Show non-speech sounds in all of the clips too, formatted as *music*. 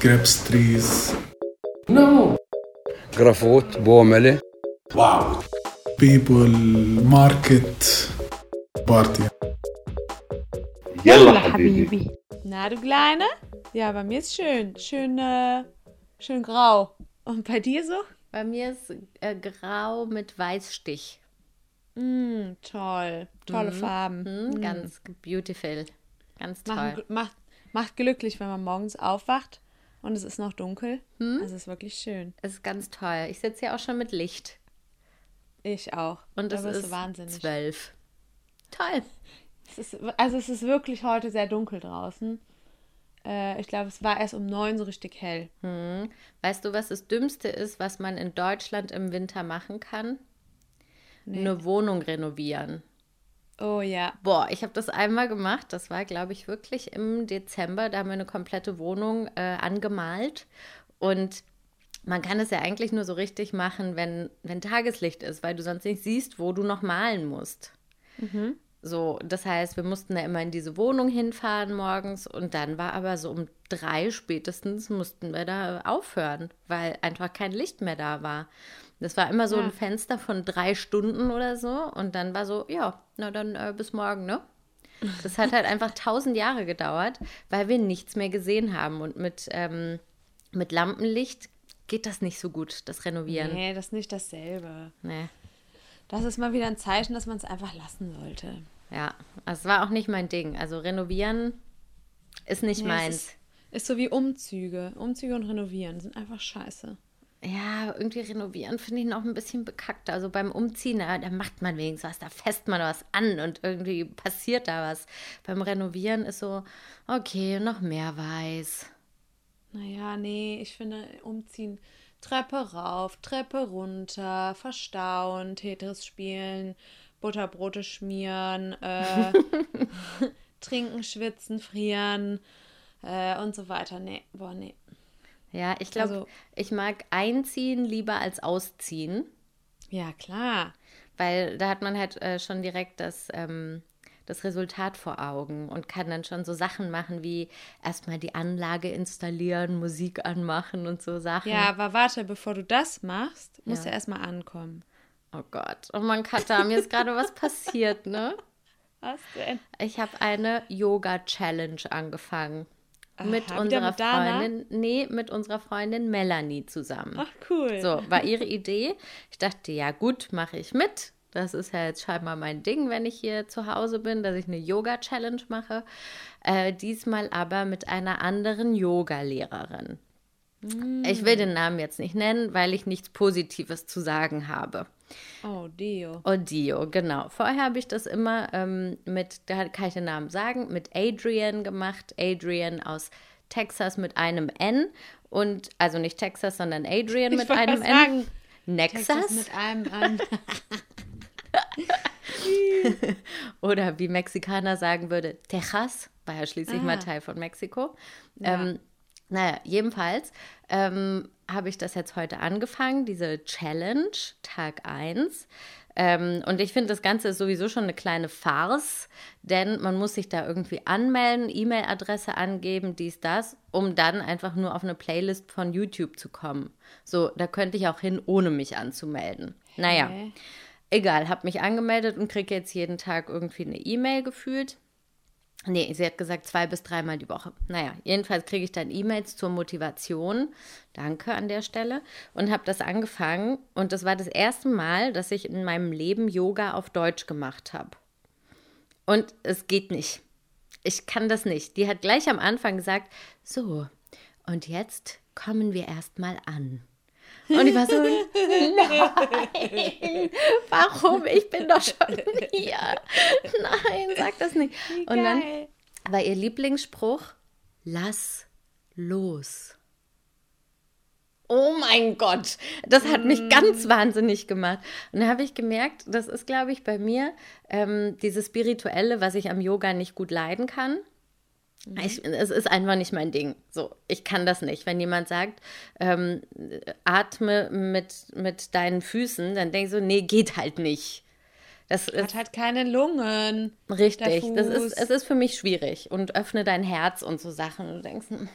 grapes trees. No. Grafot, Bomele. Wow. People, market, party. Yalla, Habibi. Na, du Kleine? Ja, bei mir ist schön. Schön, äh, schön grau. Und bei dir so? Bei mir ist äh, grau mit Weißstich. Mm, toll. Tolle mhm. Farben. Mhm. Mm. Ganz beautiful. Ganz toll. Macht, macht, macht glücklich, wenn man morgens aufwacht und es ist noch dunkel. Es ist wirklich schön. Es ist ganz toll. Ich sitze ja auch schon mit Licht. Ich auch. Und es ist wahnsinnig. zwölf. Toll. Es ist, also es ist wirklich heute sehr dunkel draußen. Äh, ich glaube, es war erst um neun so richtig hell. Weißt du, was das Dümmste ist, was man in Deutschland im Winter machen kann? Eine Wohnung renovieren. Oh ja. Boah, ich habe das einmal gemacht. Das war, glaube ich, wirklich im Dezember. Da haben wir eine komplette Wohnung äh, angemalt. Und man kann es ja eigentlich nur so richtig machen, wenn, wenn Tageslicht ist, weil du sonst nicht siehst, wo du noch malen musst. So, das heißt, wir mussten da immer in diese Wohnung hinfahren morgens und dann war aber so um drei spätestens mussten wir da aufhören, weil einfach kein Licht mehr da war. Das war immer so Ja. ein Fenster von drei Stunden oder so und dann war so, ja, na dann äh, bis morgen, ne? Das hat halt einfach *laughs* tausend Jahre gedauert, weil wir nichts mehr gesehen haben und mit, ähm, mit Lampenlicht geht das nicht so gut, das Renovieren. Nee, das ist nicht dasselbe. Nee. Das ist mal wieder ein Zeichen, dass man es einfach lassen sollte. Ja, es war auch nicht mein Ding. Also renovieren ist nicht Nee, meins. Ist, ist so wie Umzüge. Umzüge und Renovieren sind einfach scheiße. Ja, irgendwie renovieren finde ich noch ein bisschen bekackt. Also beim Umziehen, da, da macht man wenigstens was, da fässt man was an und irgendwie passiert da was. Beim Renovieren ist so, okay, noch mehr weiß. Naja, nee, ich finde umziehen. Treppe rauf, Treppe runter, verstauen, Tetris spielen, Butterbrote schmieren, äh, *laughs* *laughs* trinken, schwitzen, frieren äh, und so weiter. Nee, boah, nee. Ja, ich glaube, Also- ich mag einziehen lieber als ausziehen, Ja, klar. weil da hat man halt äh, schon direkt das, ähm, das Resultat vor Augen und kann dann schon so Sachen machen wie erstmal die Anlage installieren, Musik anmachen und so Sachen. Ja, aber warte, bevor du das machst, musst Ja. du erstmal ankommen. Oh Gott. Oh Mann, Katha, mir ist gerade was passiert, ne? *laughs* Was denn? Ich habe eine Yoga-Challenge angefangen. Mit Aha, unserer mit? Freundin, nee, mit unserer Freundin Melanie zusammen. Ach, cool. So, war ihre Idee. Ich dachte, ja gut, mache ich mit. Das ist ja jetzt scheinbar mein Ding, wenn ich hier zu Hause bin, dass ich eine Yoga-Challenge mache. Äh, diesmal aber mit einer anderen Yoga-Lehrerin. Ich will den Namen jetzt nicht nennen, weil ich nichts Positives zu sagen habe. Oh, Dio. Odio, genau. Vorher habe ich das immer ähm, mit, da kann ich den Namen sagen, mit Adrian gemacht. Adrian aus Texas mit einem N. Und, also nicht Texas, sondern Adrian mit wollte einem sagen, N. Nexus. Texas mit einem an. *laughs* Oder wie Mexikaner sagen würde, Texas, war ja schließlich mal Ah. Teil von Mexiko. Ja. Ähm, naja, jedenfalls ähm, habe ich das jetzt heute angefangen, diese Challenge, Tag 1. Ähm, und ich finde, das Ganze ist sowieso schon eine kleine Farce, denn man muss sich da irgendwie anmelden, E-Mail-Adresse angeben, dies, das, um dann einfach nur auf eine Playlist von YouTube zu kommen. So, da könnte ich auch hin, ohne mich anzumelden. Naja. Hä? Egal, habe mich angemeldet und kriege jetzt jeden Tag irgendwie eine E-Mail gefühlt. Nee, sie hat gesagt zwei bis dreimal die Woche. Naja, jedenfalls kriege ich dann E-Mails zur Motivation. Danke an der Stelle. Und habe das angefangen. Und das war das erste Mal, dass ich in meinem Leben Yoga auf Deutsch gemacht habe. Und es geht nicht. Ich kann das nicht. Die hat gleich am Anfang gesagt, so, und jetzt kommen wir erstmal an. Und ich war so, nein, *laughs* warum? Ich bin doch schon hier. Nein, sag das nicht. Und dann war ihr Lieblingsspruch, lass los. Oh mein Gott, das hat mich ganz wahnsinnig gemacht. Und da habe ich gemerkt, das ist, glaube ich, bei mir ähm, dieses Spirituelle, was ich am Yoga nicht gut leiden kann. Ich, es ist einfach nicht mein Ding. So, ich kann das nicht. Wenn jemand sagt, ähm, atme mit, mit deinen Füßen, dann denke ich so, nee, geht halt nicht. Das ist Hat halt keine Lungen. richtig. Das ist, es ist für mich schwierig. Und öffne dein Herz und so Sachen. Und du denkst, hm,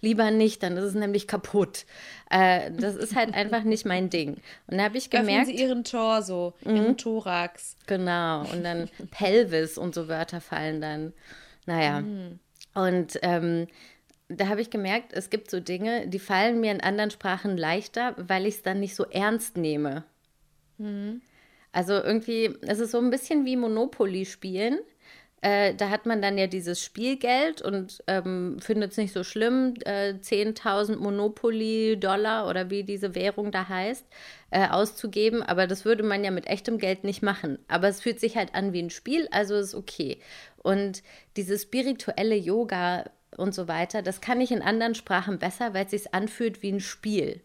Lieber nicht, dann ist es nämlich kaputt. Äh, das ist halt *laughs* einfach nicht mein Ding. Und da habe ich Öffnen gemerkt, Sie Ihren Torso, Ihren Thorax. Genau, und dann *laughs* Pelvis und so Wörter fallen dann. Naja. Und ähm, da habe ich gemerkt, es gibt so Dinge, die fallen mir in anderen Sprachen leichter, weil ich es dann nicht so ernst nehme. Also irgendwie, es ist so ein bisschen wie Monopoly spielen. Äh, da hat man dann ja dieses Spielgeld und ähm, findet es nicht so schlimm, äh, 10.000 Monopoly-Dollar oder wie diese Währung da heißt, äh, auszugeben. Aber das würde man ja mit echtem Geld nicht machen. Aber es fühlt sich halt an wie ein Spiel, also ist okay. Und dieses spirituelle Yoga und so weiter, das kann ich in anderen Sprachen besser, weil es sich anfühlt wie ein Spiel.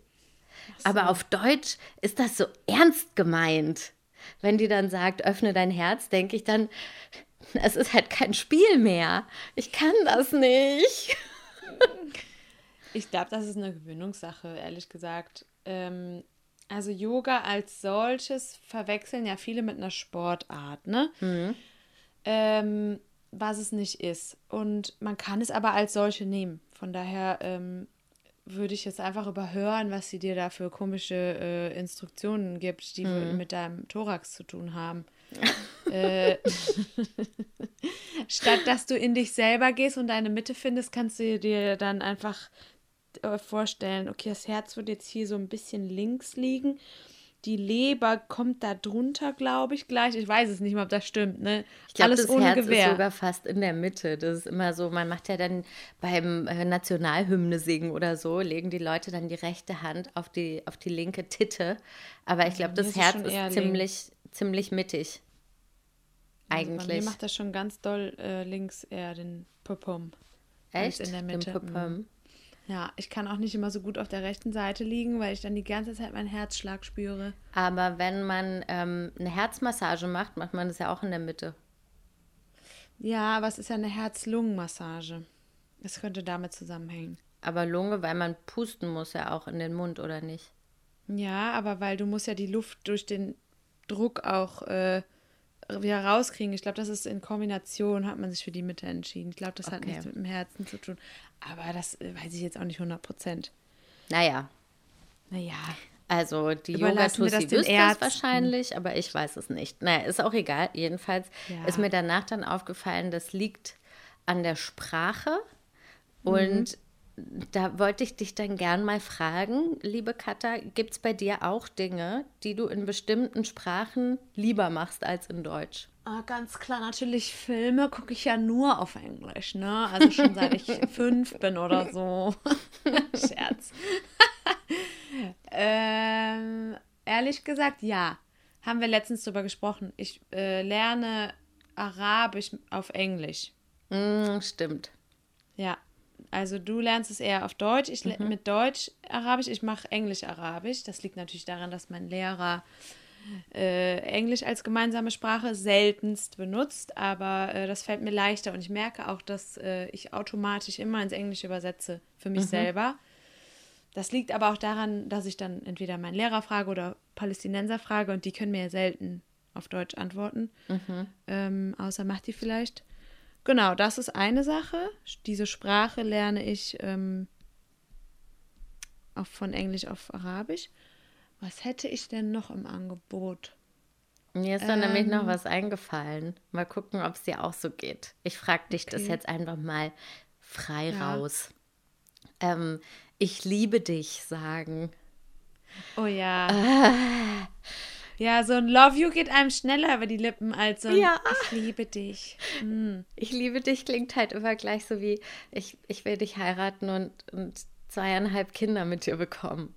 Aber auf Deutsch ist das so ernst gemeint. Wenn die dann sagt, öffne dein Herz, denke ich dann, es ist halt kein Spiel mehr. Ich kann das nicht. *laughs* Ich glaube, das ist eine Gewöhnungssache, ehrlich gesagt. Ähm, also Yoga als solches verwechseln ja viele mit einer Sportart, ne? Ähm, was es nicht ist. Und man kann es aber als solche nehmen. Von daher ähm, würde ich jetzt einfach überhören, was sie dir da für komische äh, Instruktionen gibt, die mit deinem Thorax zu tun haben. *laughs* äh, statt dass du in dich selber gehst und deine Mitte findest, kannst du dir dann einfach äh, vorstellen, okay, das Herz wird jetzt hier so ein bisschen links liegen. Die Leber kommt da drunter, glaube ich, gleich. Ich weiß es nicht mal, ob das stimmt, ne? Ich glaube, das ohne Herz Gewehr. ist sogar fast in der Mitte. Das ist immer so, man macht ja dann beim äh, Nationalhymne singen oder so, legen die Leute dann die rechte Hand auf die, auf die linke Titte. Aber ich glaube, das ist Herz ist ziemlich, ziemlich mittig. Also Eigentlich. macht das schon ganz doll äh, links eher den Popom. Echt? in der Den Mitte. Popom. Ja, ich kann auch nicht immer so gut auf der rechten Seite liegen, weil ich dann die ganze Zeit meinen Herzschlag spüre. Aber wenn man ähm, eine Herzmassage macht, macht man das ja auch in der Mitte. Ja, aber es ist ja eine Herz-Lungen-Massage. Das könnte damit zusammenhängen. Aber Lunge, weil man pusten muss ja auch in den Mund, oder nicht? Ja, aber weil du musst ja die Luft durch den Druck auch äh, wieder rauskriegen. Ich glaube, das ist in Kombination, hat man sich für die Mitte entschieden. Ich glaube, das hat Okay. nichts mit dem Herzen zu tun. Aber das äh, weiß ich jetzt auch nicht 100 Prozent. Naja, Naja, Also die Yoga-Tussi wüsste es wahrscheinlich, aber ich weiß es nicht. Naja, ist auch egal. Jedenfalls Ja. ist mir danach dann aufgefallen, das liegt an der Sprache. Mhm. Da wollte ich dich dann gern mal fragen, liebe Katha, gibt es bei dir auch Dinge, die du in bestimmten Sprachen lieber machst als in Deutsch? Ah, ganz klar, natürlich Filme gucke ich ja nur auf Englisch, ne? Also schon seit ich *laughs* fünf bin oder so. *laughs* Scherz. ähm, ehrlich gesagt, ja. Haben wir letztens drüber gesprochen. Ich äh, lerne Arabisch auf Englisch. Mm, stimmt. Ja. Also du lernst es eher auf Deutsch, ich le- mit Deutsch Arabisch, ich mache Englisch Arabisch. Das liegt natürlich daran, dass mein Lehrer äh, Englisch als gemeinsame Sprache seltenst benutzt, aber äh, das fällt mir leichter und ich merke auch, dass äh, ich automatisch immer ins Englische übersetze für mich selber. Das liegt aber auch daran, dass ich dann entweder meinen Lehrer frage oder Palästinenser frage und die können mir ja selten auf Deutsch antworten. Ähm, außer Mahdi vielleicht. Genau, das ist eine Sache. Diese Sprache lerne ich ähm, auch von Englisch auf Arabisch. Was hätte ich denn noch im Angebot? Mir ist dann nämlich Ähm. noch was eingefallen. Mal gucken, ob es dir auch so geht. Ich frage dich das Okay. jetzt einfach mal frei Ja. raus. Ähm, ich liebe dich sagen. Oh ja. Ja, so ein Love You geht einem schneller über die Lippen als so ein Ja. Ich liebe dich. Ich liebe dich klingt halt immer gleich so wie ich, ich will dich heiraten und, und zweieinhalb Kinder mit dir bekommen.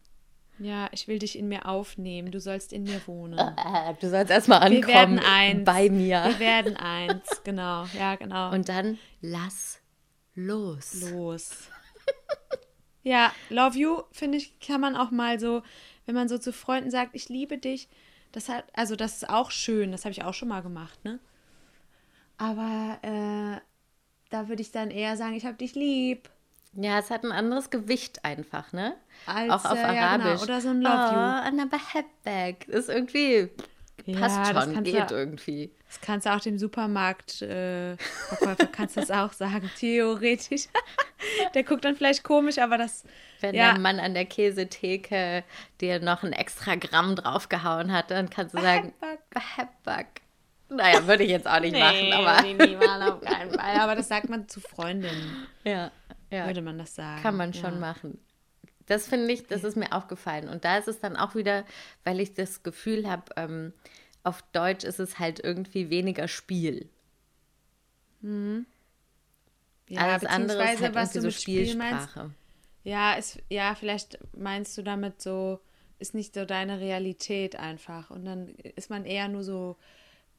Ja, ich will dich in mir aufnehmen. Du sollst in mir wohnen. Äh, du sollst erstmal Wir ankommen werden eins. bei mir. Wir werden eins. Genau. Ja, genau. Und dann lass los. los. ja, Love You, finde ich, kann man auch mal so, wenn man so zu Freunden sagt, ich liebe dich, das hat, also das ist auch schön, das habe ich auch schon mal gemacht, ne? Aber äh, da würde ich dann eher sagen, ich habe dich lieb. Ja, es hat ein anderes Gewicht einfach, ne? Als, auch auf äh, ja, genau. Arabisch. Oder so ein Love oh, you. Anna Behebbek. Ist irgendwie Ja, Passt schon, geht du- irgendwie. Das kannst du auch dem Supermarktverkäufer, äh, Verkäufer kannst das auch sagen, theoretisch. *laughs* Der guckt dann vielleicht komisch, aber das, Wenn Ja. der Mann an der Käsetheke dir noch ein extra Gramm draufgehauen hat, dann kannst du sagen, Hepback. Naja, würde ich jetzt auch nicht machen, aber nee, nee, Mann, auf keinen Fall. Aber das sagt man zu Freundinnen, ja, ja. würde man das sagen. Kann man schon ja. machen. Das finde ich, das ist mir aufgefallen. Und da ist es dann auch wieder, weil ich das Gefühl habe, ähm, auf Deutsch ist es halt irgendwie weniger Spiel. Ja, Alles andere ist halt was du so mit Spiel meinst, Spielsprache. Ja, ist, ja, vielleicht meinst du damit so, ist nicht so deine Realität einfach. Und dann ist man eher nur so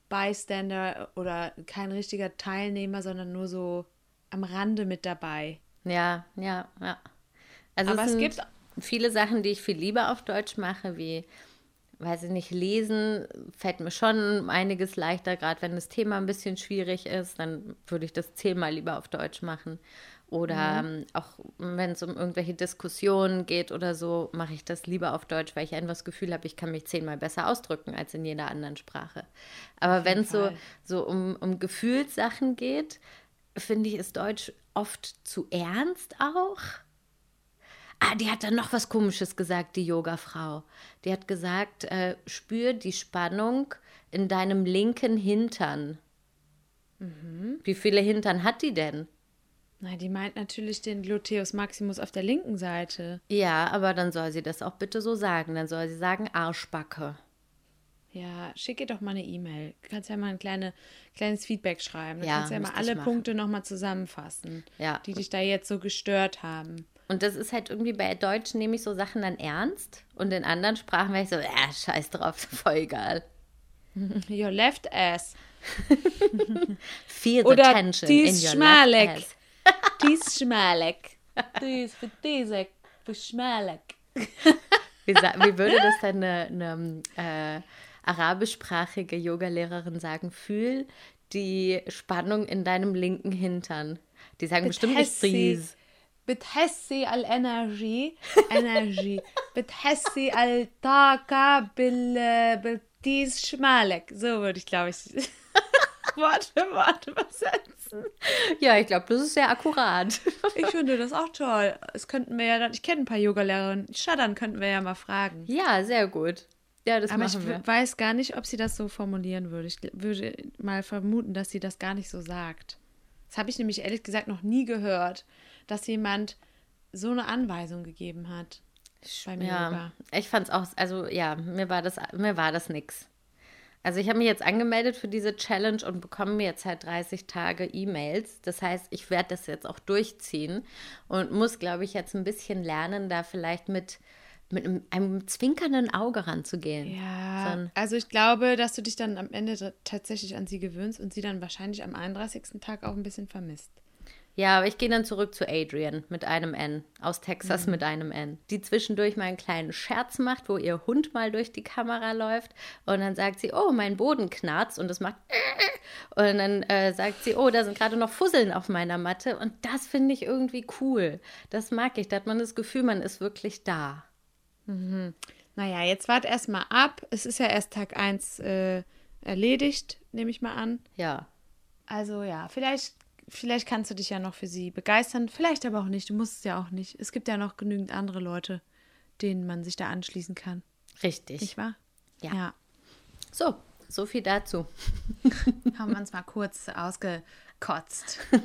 Bystander oder kein richtiger Teilnehmer, sondern nur so am Rande mit dabei. Ja, ja, ja. Also Aber es, es gibt- viele Sachen, die ich viel lieber auf Deutsch mache, wie, weiß ich nicht, lesen, fällt mir schon einiges leichter, gerade wenn das Thema ein bisschen schwierig ist, dann würde ich das zehnmal lieber auf Deutsch machen. Oder ähm, auch wenn es um irgendwelche Diskussionen geht oder so, mache ich das lieber auf Deutsch, weil ich einfach das Gefühl habe, ich kann mich zehnmal besser ausdrücken als in jeder anderen Sprache. Aber wenn es so, so um, um Gefühlssachen geht, finde ich, ist Deutsch oft zu ernst auch. Ah, die hat dann noch was Komisches gesagt, die Yogafrau. Die hat gesagt, äh, spür die Spannung in deinem linken Hintern. Wie viele Hintern hat die denn? Na, die meint natürlich den Gluteus Maximus auf der linken Seite. Ja, aber dann soll sie das auch bitte so sagen. Dann soll sie sagen Arschbacke. Ja, schick ihr doch mal eine E-Mail. Du kannst ja mal ein kleine, kleines Feedback schreiben. Du Ja, kannst ja mal alle machen. Punkte nochmal zusammenfassen, Ja. die dich da jetzt so gestört haben. Und das ist halt irgendwie bei Deutschen nehme ich so Sachen dann ernst und in anderen Sprachen wäre ich so, äh, scheiß drauf, *laughs* voll egal. *laughs* Your left ass. *laughs* Feel Oder tension dies in schmalek. dies schmalek. Dies für diese, für schmalig. wie, wie, würde das dann eine, eine äh, arabischsprachige Yogalehrerin sagen? Fühl die Spannung in deinem linken Hintern. Die sagen But bestimmt nicht Dies. بتحسي الانرجي انرجي بتحسي الطاقة بال بالتيز شمالك so würde ich glaube ich *laughs* Wort für Wort übersetzen Ja, ich glaube, das ist sehr akkurat. ich finde das auch toll es könnten wir ja dann ich kenne ein paar Yogalehrerinnen Schaddern könnten wir ja mal fragen Ja, sehr gut. Ja, das aber ich machen wir. w- weiß gar nicht ob sie das so formulieren würde ich gl- würde mal vermuten dass sie das gar nicht so sagt das habe ich nämlich ehrlich gesagt noch nie gehört dass jemand so eine Anweisung gegeben hat beim Ja, Yoga. ich fand's auch, also ja, mir war das, mir war das nix. Also ich habe mich jetzt angemeldet für diese Challenge und bekomme mir jetzt halt 30 Tage E-Mails. Das heißt, ich werde das jetzt auch durchziehen und muss, glaube ich, jetzt ein bisschen lernen, da vielleicht mit, mit einem, einem zwinkernden Auge ranzugehen. So Ja, ein- also ich glaube, dass du dich dann am Ende tatsächlich an sie gewöhnst und sie dann wahrscheinlich am 31. Tag auch ein bisschen vermisst. Ja, aber ich gehe dann zurück zu Adrian mit einem N, aus Texas mit einem N, die zwischendurch mal einen kleinen Scherz macht, wo ihr Hund mal durch die Kamera läuft und dann sagt sie, oh, mein Boden knarzt und es macht *laughs* und dann äh, sagt sie, oh, da sind gerade noch Fusseln auf meiner Matte und das finde ich irgendwie cool. Das mag ich, da hat man das Gefühl, man ist wirklich da. Naja, jetzt wart erst mal ab. Es ist ja erst Tag 1 äh, erledigt, nehme ich mal an. Ja. Also ja, vielleicht, vielleicht kannst du dich ja noch für sie begeistern, vielleicht aber auch nicht. Du musst es ja auch nicht. Es gibt ja noch genügend andere Leute, denen man sich da anschließen kann. Richtig. Nicht wahr? Ja. ja. So, so viel dazu. *laughs* Haben wir uns mal kurz ausgekotzt. *laughs*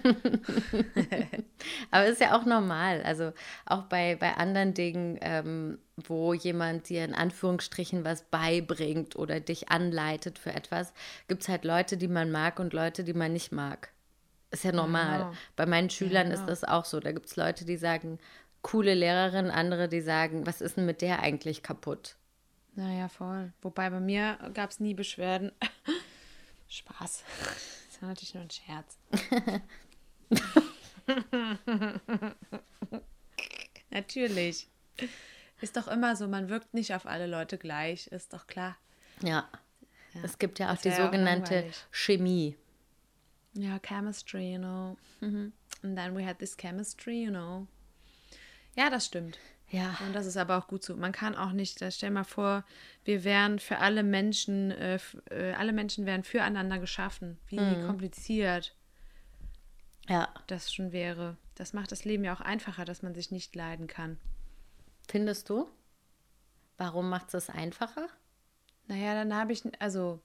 Aber ist ja auch normal. Also auch bei, bei anderen Dingen, ähm, wo jemand dir in Anführungsstrichen was beibringt oder dich anleitet für etwas, gibt es halt Leute, die man mag und Leute, die man nicht mag. Ist ja normal. Genau. Bei meinen Schülern Genau. ist das auch so. Da gibt es Leute, die sagen, coole Lehrerin, andere, die sagen, was ist denn mit der eigentlich kaputt? Naja, voll. Wobei bei mir gab es nie Beschwerden. *laughs* Spaß. Das war natürlich nur ein Scherz. *laughs* *laughs* natürlich. Ist doch immer so, man wirkt nicht auf alle Leute gleich, ist doch klar. Ja. Es gibt ja auch das die ja auch sogenannte langweilig. Chemie. Ja, chemistry, you know. And then we had this chemistry, you know. Ja, das stimmt. Ja. Und das ist aber auch gut so. Man kann auch nicht, stell mal vor, wir wären für alle Menschen, äh, äh, alle Menschen wären füreinander geschaffen. Wie kompliziert Ja. das schon wäre. Das macht das Leben ja auch einfacher, dass man sich nicht leiden kann. Findest du? Warum macht es einfacher? Naja, dann habe ich, also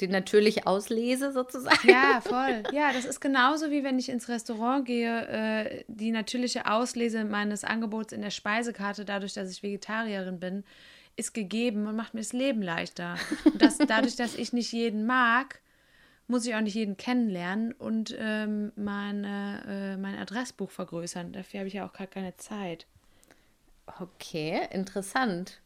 Die natürliche Auslese sozusagen? Ja, voll. *laughs* Ja, das ist genauso wie wenn ich ins Restaurant gehe, äh, die natürliche Auslese meines Angebots in der Speisekarte, dadurch, dass ich Vegetarierin bin, ist gegeben und macht mir das Leben leichter. Und das, *laughs* dadurch, dass ich nicht jeden mag, muss ich auch nicht jeden kennenlernen und ähm, meine, äh, mein Adressbuch vergrößern. Dafür habe ich ja auch gar keine Zeit. Okay, interessant.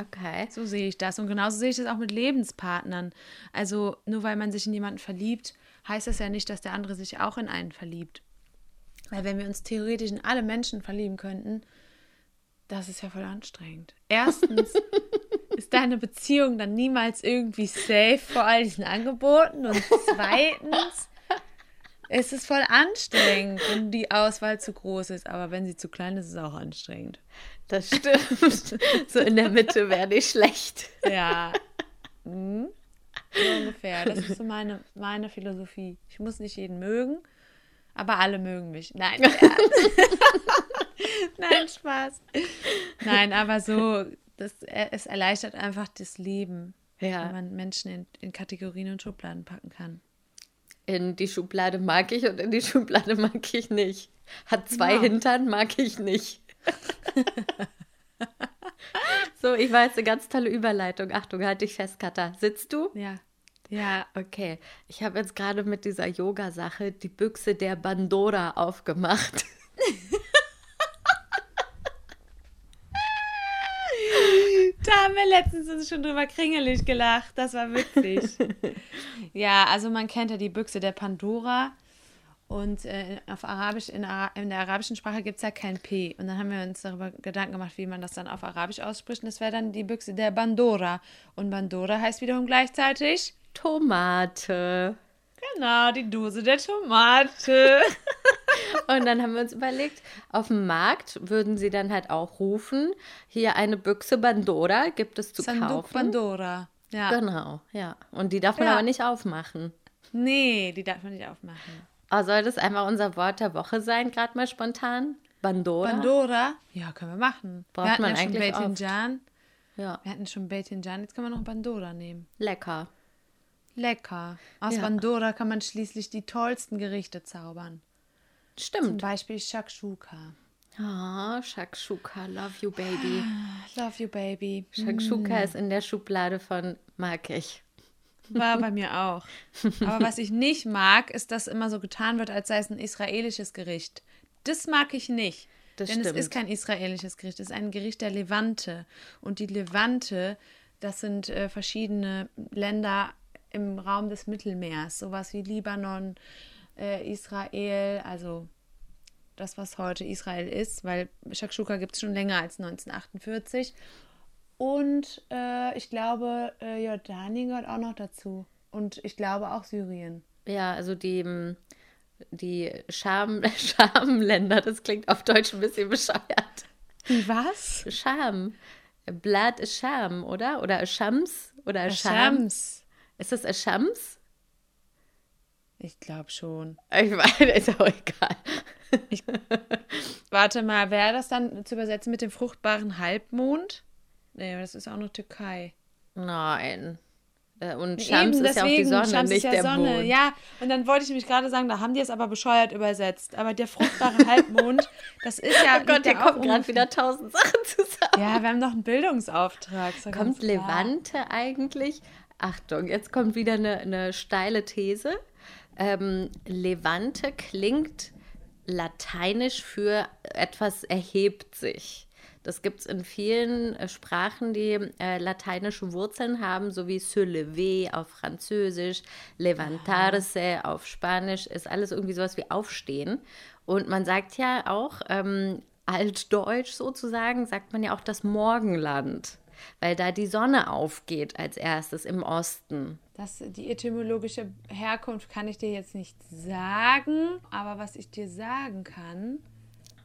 Okay. So sehe ich das. Und genauso sehe ich das auch mit Lebenspartnern. Also nur weil man sich in jemanden verliebt, heißt das ja nicht, dass der andere sich auch in einen verliebt. Weil wenn wir uns theoretisch in alle Menschen verlieben könnten, das ist ja voll anstrengend. Erstens *laughs* ist deine Beziehung dann niemals irgendwie safe vor all diesen Angeboten. Und zweitens ist es voll anstrengend, wenn die Auswahl zu groß ist. Aber wenn sie zu klein ist, ist es auch anstrengend. Das stimmt. *laughs* so in der Mitte wäre nicht schlecht. Ja. Mhm. So ungefähr. Das ist so meine, meine Philosophie. Ich muss nicht jeden mögen, aber alle mögen mich. Nein. *laughs* Nein, Spaß. Nein, aber so, das, es erleichtert einfach das Leben, Ja. wenn man Menschen in, in Kategorien und Schubladen packen kann. In die Schublade mag ich und in die Schublade mag ich nicht. Hat zwei Genau. Hintern, mag ich nicht. *laughs* so, ich weiß, eine ganz tolle Überleitung. Achtung, halt dich fest, Katha. Sitzt du? Ja. Ja. Okay, ich habe jetzt gerade mit dieser Yoga-Sache die Büchse der Bandora aufgemacht. *laughs* Da haben wir letztens schon drüber kringelig gelacht. Das war witzig. *laughs* ja, also man kennt ja die Büchse der Pandora. Und äh, auf Arabisch, in, Ara in der arabischen Sprache gibt es ja kein P. Und dann haben wir uns darüber Gedanken gemacht, wie man das dann auf Arabisch ausspricht. Und das wäre dann die Büchse der Bandora. Und Bandora heißt wiederum gleichzeitig, Tomate. Genau, die Dose der Tomate. *laughs* Und dann haben wir uns überlegt, auf dem Markt würden sie dann halt auch rufen, hier eine Büchse Bandora gibt es zu Sanduk kaufen. Pandora. Ja. Genau, ja. Und die darf man Ja. aber nicht aufmachen. Nee, die darf man nicht aufmachen. Oh, soll das einfach unser Wort der Woche sein, gerade mal spontan? Bandora? Pandora? Ja, können wir machen. Braucht wir hatten man ja schon eigentlich oft. Beitinjan. Ja, Wir hatten schon Beitinjan, jetzt können wir noch Pandora nehmen. lecker. Lecker. Aus Ja. Pandora kann man schließlich die tollsten Gerichte zaubern. Zum Stimmt. Beispiel Shakshuka. Ah, Shakshuka, love you, baby. Love you, baby. Shakshuka ist in der Schublade von mag ich. War bei *laughs* mir auch. Aber was ich nicht mag, ist, dass immer so getan wird, als sei es ein israelisches Gericht. Das mag ich nicht. Das denn stimmt. es ist kein israelisches Gericht, es ist ein Gericht der Levante. Und die Levante, das sind äh, verschiedene Länder im Raum des Mittelmeers, sowas wie Libanon, äh, Israel, also das, was heute Israel ist, weil Shakshuka gibt es schon länger als 1948. Und äh, ich glaube, äh, Jordanien gehört auch noch dazu. Und ich glaube auch Syrien. Ja, also die, mm, die Scham, *laughs* Schamländer, das klingt auf Deutsch ein bisschen bescheuert. Was? Scham. Blatt ist Scham, oder? Oder Schams? Oder Scham? Ist das Schams? Ich glaube schon. Ich meine, ist auch egal. Warte mal, wäre das dann zu übersetzen mit dem fruchtbaren Halbmond? Nee, das ist auch noch Türkei. Nein. Äh, Und Schams Eben, ist ja auch die Sonne, Shams ist nicht ja der Sonne. Mond. Ja, und dann wollte ich nämlich gerade sagen, da haben die es aber bescheuert übersetzt. Aber der fruchtbare Halbmond, das ist ja. *laughs* Oh Gott, hier auch kommen gerade wieder tausend Sachen zusammen. Ja, wir haben noch einen Bildungsauftrag. Kommt. Levante eigentlich? Achtung, jetzt kommt wieder eine, eine steile These. Ähm, Levante klingt lateinisch für etwas erhebt sich. Das gibt es in vielen äh, Sprachen, die äh, lateinische Wurzeln haben, so wie se lever auf Französisch, levantarse auf Spanisch, ist alles irgendwie sowas wie aufstehen. Und man sagt ja auch, ähm, altdeutsch sozusagen, sagt man ja auch das Morgenland, weil da die Sonne aufgeht als erstes im Osten. Das, die etymologische Herkunft kann ich dir jetzt nicht sagen, aber was ich dir sagen kann,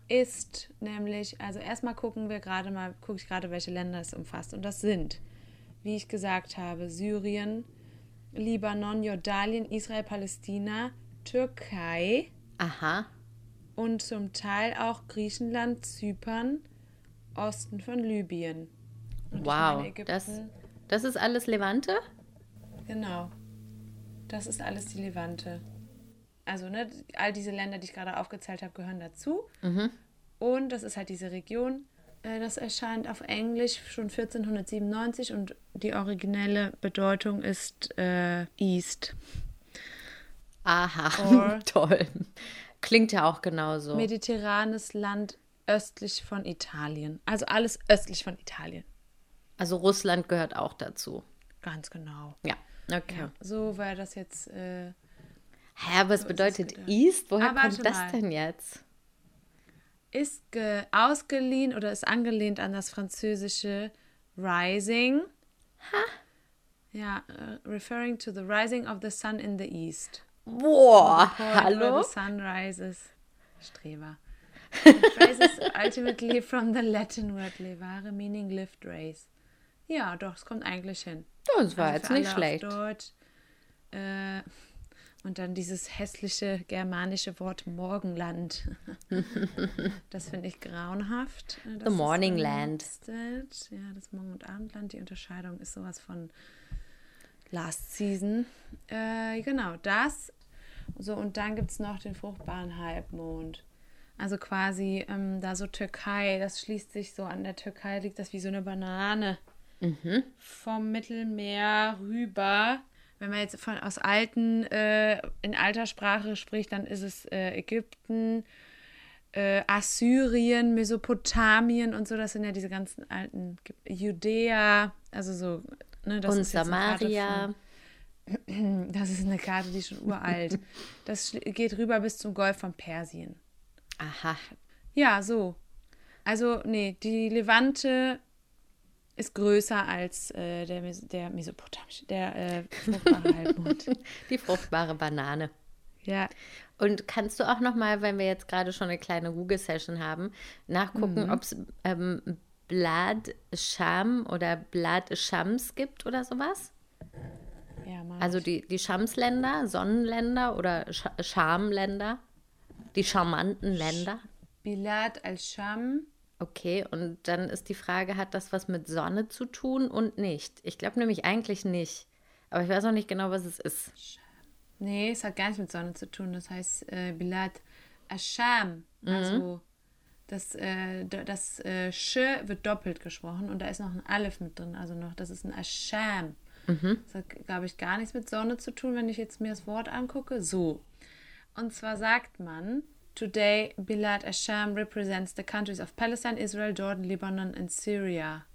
ist nämlich, also erstmal gucken wir gerade mal, gucke ich gerade, welche Länder es umfasst. Und das sind, wie ich gesagt habe, Syrien, Libanon, Jordanien, Israel, Palästina, Türkei Aha. und zum Teil auch Griechenland, Zypern, Osten von Libyen. Und ich Wow. Ägypten- Das, das ist alles Levante? Genau. Das ist alles die Levante. Also, ne, all diese Länder, die ich gerade aufgezählt habe, gehören dazu. Und das ist halt diese Region. Äh, Das erscheint auf Englisch schon 1497 und die originelle Bedeutung ist äh, East. Aha. *laughs* Or- Toll. Klingt ja auch genauso. Mediterranes Land östlich von Italien. Also alles östlich von Italien. Also Russland gehört auch dazu. Ganz genau. Ja. Okay. Ja, so war das jetzt. Äh, Hä, was So bedeutet. East? Woher Aber kommt das mal. denn jetzt? ist ge ausgeliehen oder ist angelehnt an das französische Rising. Ja, äh, referring to the rising of the sun in the east. Boah, hallo? The sun rises. Streber. The phrase is ultimately from the Latin word levare, meaning lift raise. Ja, doch, es kommt eigentlich hin. Das war Also jetzt nicht schlecht. Deutsch. Äh, und dann dieses hässliche germanische Wort Morgenland. *laughs* das finde ich grauenhaft. dass The Morning Land. Ja, das Morgen- und Abendland. Die Unterscheidung ist sowas von Last Season. Äh, genau, das. So, und dann gibt es noch den fruchtbaren Halbmond. Also quasi ähm, da so Türkei, das schließt sich so an der Türkei, liegt das wie so eine Banane vom Mittelmeer rüber. Wenn man jetzt von aus alten, äh, in alter Sprache spricht, dann ist es äh, Ägypten, äh, Assyrien, Mesopotamien und so. Das sind ja diese ganzen alten Judäa, also so. Ne, das Und ist Samaria. Von, *clears throat* das ist eine Karte, die ist schon uralt. Das geht rüber bis zum Golf von Persien. Aha. Ja, so. Also, nee, die Levante ist größer als äh, der, Mes der mesopotamische, der äh, fruchtbare Halbmond. *laughs* Die fruchtbare Banane. ja, Und kannst du auch noch mal, wenn wir jetzt gerade schon eine kleine Google-Session haben, nachgucken, Mhm. ob es ähm, Blad Sham oder Blad Shams gibt oder sowas? ja, Also die, die Schamsländer, Sonnenländer oder Sch Schamländer? Die charmanten Länder? Bilad al-Sham. Okay, und dann ist die Frage, hat das was mit Sonne zu tun und nicht? Ich glaube nämlich eigentlich nicht. Aber ich weiß auch nicht genau, was es ist. Nee, es hat gar nichts mit Sonne zu tun. Das heißt äh, Bilad al-Sham. Mhm. Also das, äh, das äh, Sch wird doppelt gesprochen und da ist noch ein Aleph mit drin. Also noch, das ist ein Asham. Mhm. Das hat, glaube ich, gar nichts mit Sonne zu tun, wenn ich jetzt mir das Wort angucke. So. Und zwar sagt man, Today, Bilad Asham represents the countries of Palestine, Israel, Jordan, Lebanon and Syria.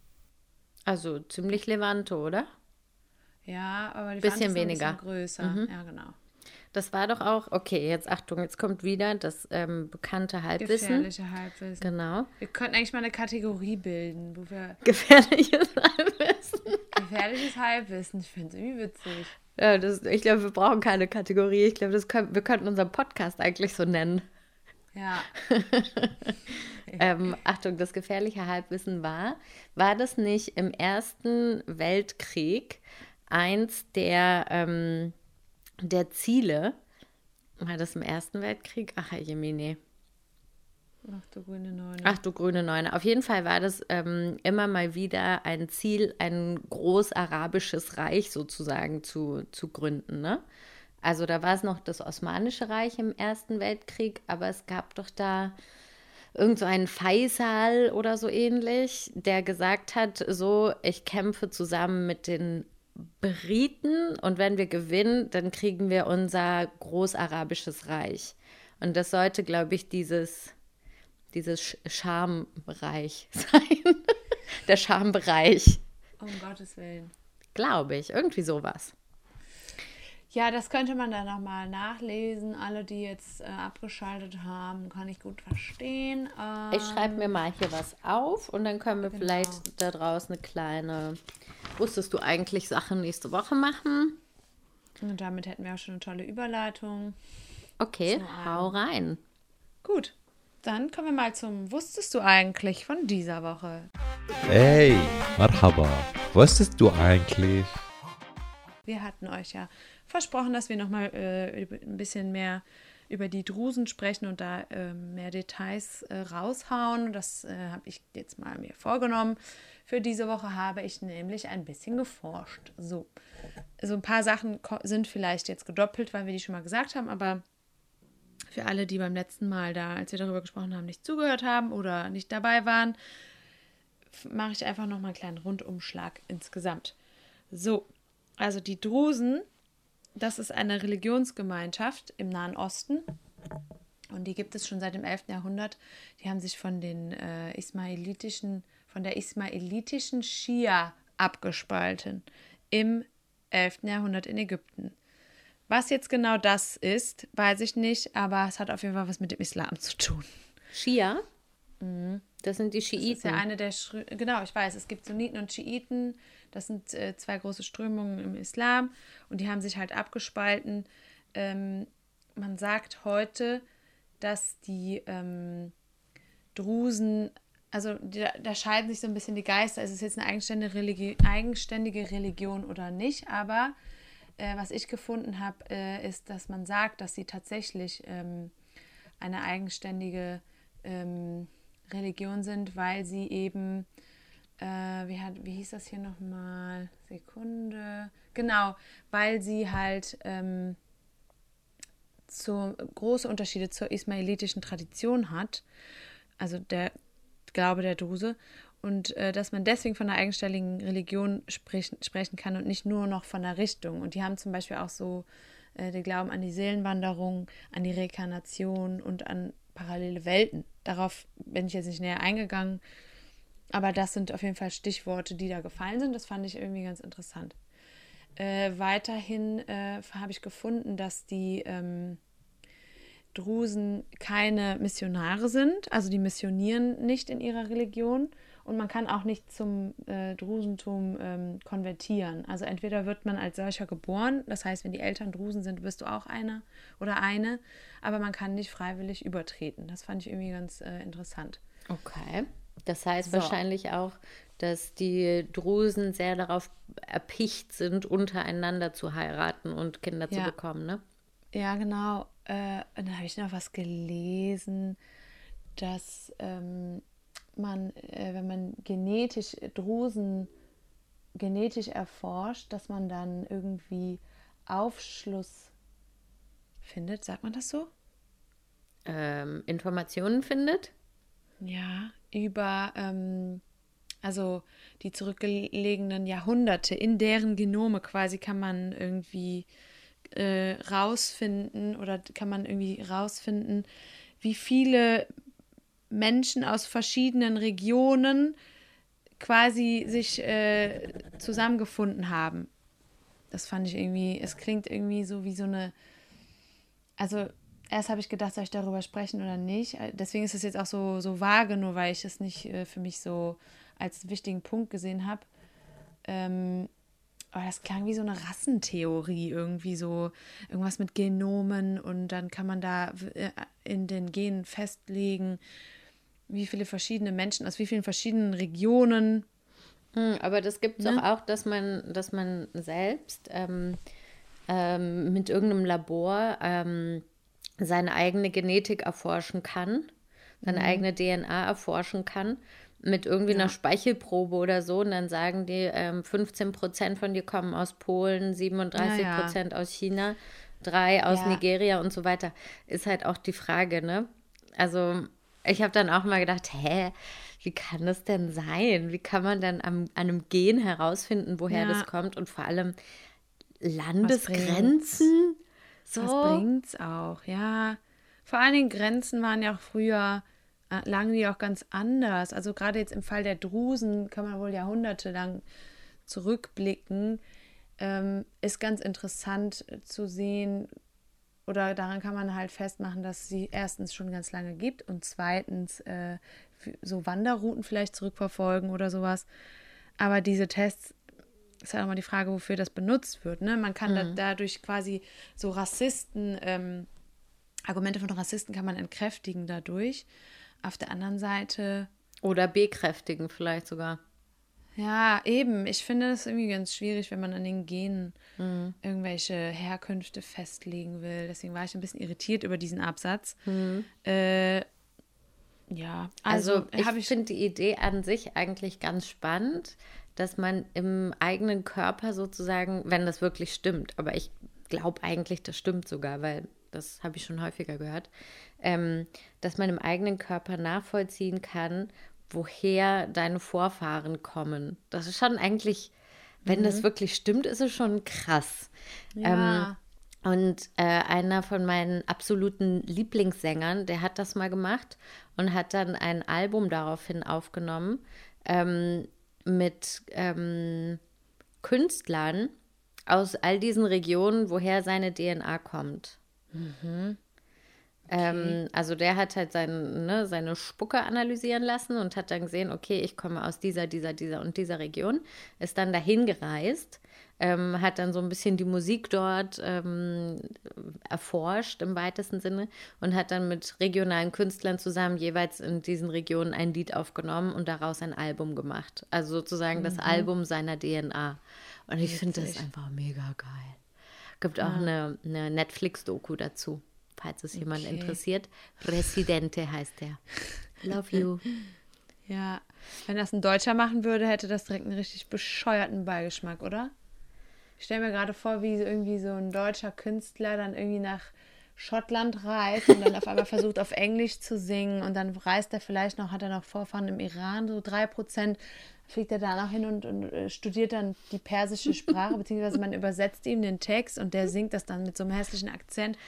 Also ziemlich Levante, oder? Ja, aber die Bisschen weniger. Mhm. bisschen größer. Ja, genau. Das war doch auch, okay, jetzt Achtung, jetzt kommt wieder das ähm, bekannte Halbwissen. Gefährliche Halbwissen. Genau. Wir könnten eigentlich mal eine Kategorie bilden, wo wir *laughs* Gefährliches Halbwissen. gefährliches Halbwissen, ich finde es irgendwie witzig. Ja, das, ich glaube, wir brauchen keine Kategorie. Ich glaube, das können, wir könnten unseren Podcast eigentlich so nennen. Ja, *laughs* Ähm, Achtung, das gefährliche Halbwissen war, war das nicht im Ersten Weltkrieg eins der, ähm, der Ziele? War das im Ersten Weltkrieg? Ach, Jemine. ach du grüne Neune. Ach du grüne Neune. Auf jeden Fall war das ähm, immer mal wieder ein Ziel, ein großarabisches Reich sozusagen zu, zu gründen. Ne? Also da war es noch das Osmanische Reich im Ersten Weltkrieg, aber es gab doch da irgend so einen Faisal oder so ähnlich, der gesagt hat, so, ich kämpfe zusammen mit den Briten und wenn wir gewinnen, dann kriegen wir unser großarabisches Reich. Und das sollte, glaube ich, dieses dieses Sch- Schambereich *laughs* sein. Der Schambereich, Um Gottes Willen. glaube ich. Irgendwie sowas. Ja, das könnte man dann nochmal nachlesen. Alle, die jetzt äh, abgeschaltet haben, kann ich gut verstehen. Ähm, Ich schreibe mir mal hier was auf und dann können wir Genau. vielleicht da draußen eine kleine. Wusstest du eigentlich Sachen nächste Woche machen? und damit hätten wir auch schon eine tolle Überleitung. Okay, hau rein. Gut, Dann kommen wir mal zum Wusstest du eigentlich von dieser Woche. Hey, Marhaba. Wusstest du eigentlich? Wir hatten euch ja versprochen, dass wir nochmal äh, ein bisschen mehr über die Drusen sprechen und da äh, mehr Details äh, raushauen. Das äh, habe ich jetzt mal mir vorgenommen. Für diese Woche habe ich nämlich ein bisschen geforscht. So, so ein paar Sachen sind vielleicht jetzt gedoppelt, weil wir die schon mal gesagt haben, aber für alle, die beim letzten Mal da, als wir darüber gesprochen haben, nicht zugehört haben oder nicht dabei waren, mache ich einfach nochmal einen kleinen Rundumschlag insgesamt. So, also die Drusen das ist eine Religionsgemeinschaft im Nahen Osten. Und die gibt es schon seit dem 11. Jahrhundert. Die haben sich von den äh, ismailitischen, von der ismailitischen Schia abgespalten im 11. Jahrhundert in Ägypten. Was jetzt genau das ist, weiß ich nicht, aber es hat auf jeden Fall was mit dem Islam zu tun. Schia? Mhm. Das sind die Schiiten. Das ist ja eine der, Schrü genau, ich weiß, es gibt Sunniten und Schiiten. Das sind äh, zwei große Strömungen im Islam und die haben sich halt abgespalten. Ähm, man sagt heute, dass die ähm, Drusen, also da, da, scheiden sich so ein bisschen die Geister. Ist es jetzt eine eigenständige, Religi eigenständige Religion oder nicht? Aber äh, was ich gefunden habe, äh, ist, dass man sagt, dass sie tatsächlich ähm, eine eigenständige ähm, Religion sind, weil sie eben äh, wie, hat, wie hieß das hier nochmal? Sekunde. Genau, weil sie halt ähm, so große Unterschiede zur ismailitischen Tradition hat, also der Glaube der Druse, und äh, dass man deswegen von einer eigenständigen Religion sprich, sprechen kann und nicht nur noch von der Richtung. Und die haben zum Beispiel auch so äh, den Glauben an die Seelenwanderung, an die Rekarnation und an parallele Welten. Darauf bin ich jetzt nicht näher eingegangen. Aber das sind auf jeden Fall Stichworte, die da gefallen sind. Das fand ich irgendwie ganz interessant. Äh, weiterhin äh, habe ich gefunden, dass die ähm, Drusen keine Missionare sind. Also die missionieren nicht in ihrer Religion. Und man kann auch nicht zum äh, Drusentum ähm, konvertieren. Also entweder wird man als solcher geboren, das heißt, wenn die Eltern Drusen sind, wirst du auch einer oder eine, aber man kann nicht freiwillig übertreten. Das fand ich irgendwie ganz äh, interessant. Okay. Das heißt so. wahrscheinlich auch, dass die Drusen sehr darauf erpicht sind, untereinander zu heiraten und Kinder ja. zu bekommen, ne? Ja, genau. Äh, dann habe ich noch was gelesen, dass ähm, man, äh, wenn man genetisch Drusen genetisch erforscht, dass man dann irgendwie Aufschluss findet. Sagt man das so? Ähm, Informationen findet? Ja, über ähm, also die zurückgelegenen Jahrhunderte, in deren Genome quasi kann man irgendwie äh, rausfinden oder kann man irgendwie rausfinden, wie viele Menschen aus verschiedenen Regionen quasi sich äh, zusammengefunden haben. Das fand ich irgendwie, es klingt irgendwie so wie so eine, also erst habe ich gedacht, soll ich darüber sprechen oder nicht. Deswegen ist es jetzt auch so, so vage, nur weil ich es nicht äh, für mich so als wichtigen Punkt gesehen habe. Ähm, aber das klang wie so eine Rassentheorie, irgendwie so irgendwas mit Genomen und dann kann man da äh, in den Genen festlegen, wie viele verschiedene Menschen aus wie vielen verschiedenen Regionen. Hm, aber das gibt es ne? auch, dass man, dass man selbst ähm, ähm, mit irgendeinem Labor ähm, seine eigene Genetik erforschen kann, seine mhm. eigene DNA erforschen kann mit irgendwie ja. einer Speichelprobe oder so und dann sagen die, ähm, 15 Prozent von dir kommen aus Polen, 37 Prozent ja, ja. aus China, drei aus Nigeria und so weiter, ist halt auch die Frage, ne? Also ich habe dann auch mal gedacht, hä, wie kann das denn sein? Wie kann man denn am, an einem Gen herausfinden, woher das kommt und vor allem Landesgrenzen? So. Das bringt's auch, ja. Vor allen Dingen Grenzen waren ja auch früher, äh, lagen die auch ganz anders. Also gerade jetzt im Fall der Drusen kann man wohl jahrhundertelang zurückblicken. Ähm, ist ganz interessant zu sehen, oder daran kann man halt festmachen, dass sie erstens schon ganz lange gibt und zweitens äh, so Wanderrouten vielleicht zurückverfolgen oder sowas. Aber diese Tests ist ja halt auch mal die Frage, wofür das benutzt wird. Ne? Man kann mhm. da, dadurch quasi so Rassisten, ähm, Argumente von Rassisten kann man entkräftigen dadurch. Auf der anderen Seite, Oder bekräftigen vielleicht sogar. Ja, eben, ich finde das irgendwie ganz schwierig, wenn man an den Genen irgendwelche Herkünfte festlegen will. Deswegen war ich ein bisschen irritiert über diesen Absatz. Äh, ja, Also, also, ich, ich. finde die Idee an sich eigentlich ganz spannend, dass man im eigenen Körper sozusagen, wenn das wirklich stimmt, aber ich glaube eigentlich, das stimmt sogar, weil das habe ich schon häufiger gehört, ähm, dass man im eigenen Körper nachvollziehen kann, woher deine Vorfahren kommen. Das ist schon eigentlich, wenn das wirklich stimmt, ist es schon krass. ja. Und äh, einer von meinen absoluten Lieblingssängern, der hat das mal gemacht und hat dann ein Album daraufhin aufgenommen ähm, mit ähm, Künstlern aus all diesen Regionen, woher seine DNA kommt. Ähm, also der hat halt sein, ne, seine Spucke analysieren lassen und hat dann gesehen, okay, ich komme aus dieser, dieser, dieser und dieser Region, ist dann dahin gereist, ähm, hat dann so ein bisschen die Musik dort ähm, erforscht im weitesten Sinne und hat dann mit regionalen Künstlern zusammen jeweils in diesen Regionen ein Lied aufgenommen und daraus ein Album gemacht. Also sozusagen das Album seiner DNA. Und ich finde das einfach mega geil. Gibt auch eine, eine Netflix-Doku dazu, falls es jemand Okay. interessiert. Residente heißt der. Love you. *laughs* Ja, wenn das ein Deutscher machen würde, hätte das direkt einen richtig bescheuerten Beigeschmack, oder? Ich stelle mir gerade vor, wie so irgendwie so ein deutscher Künstler dann irgendwie nach Schottland reist und dann auf einmal *laughs* versucht, auf Englisch zu singen und dann reist er vielleicht noch, hat er noch Vorfahren im Iran, so drei Prozent, fliegt er danach hin und, und äh, studiert dann die persische Sprache, *laughs* beziehungsweise man übersetzt ihm den Text und der singt das dann mit so einem hässlichen Akzent.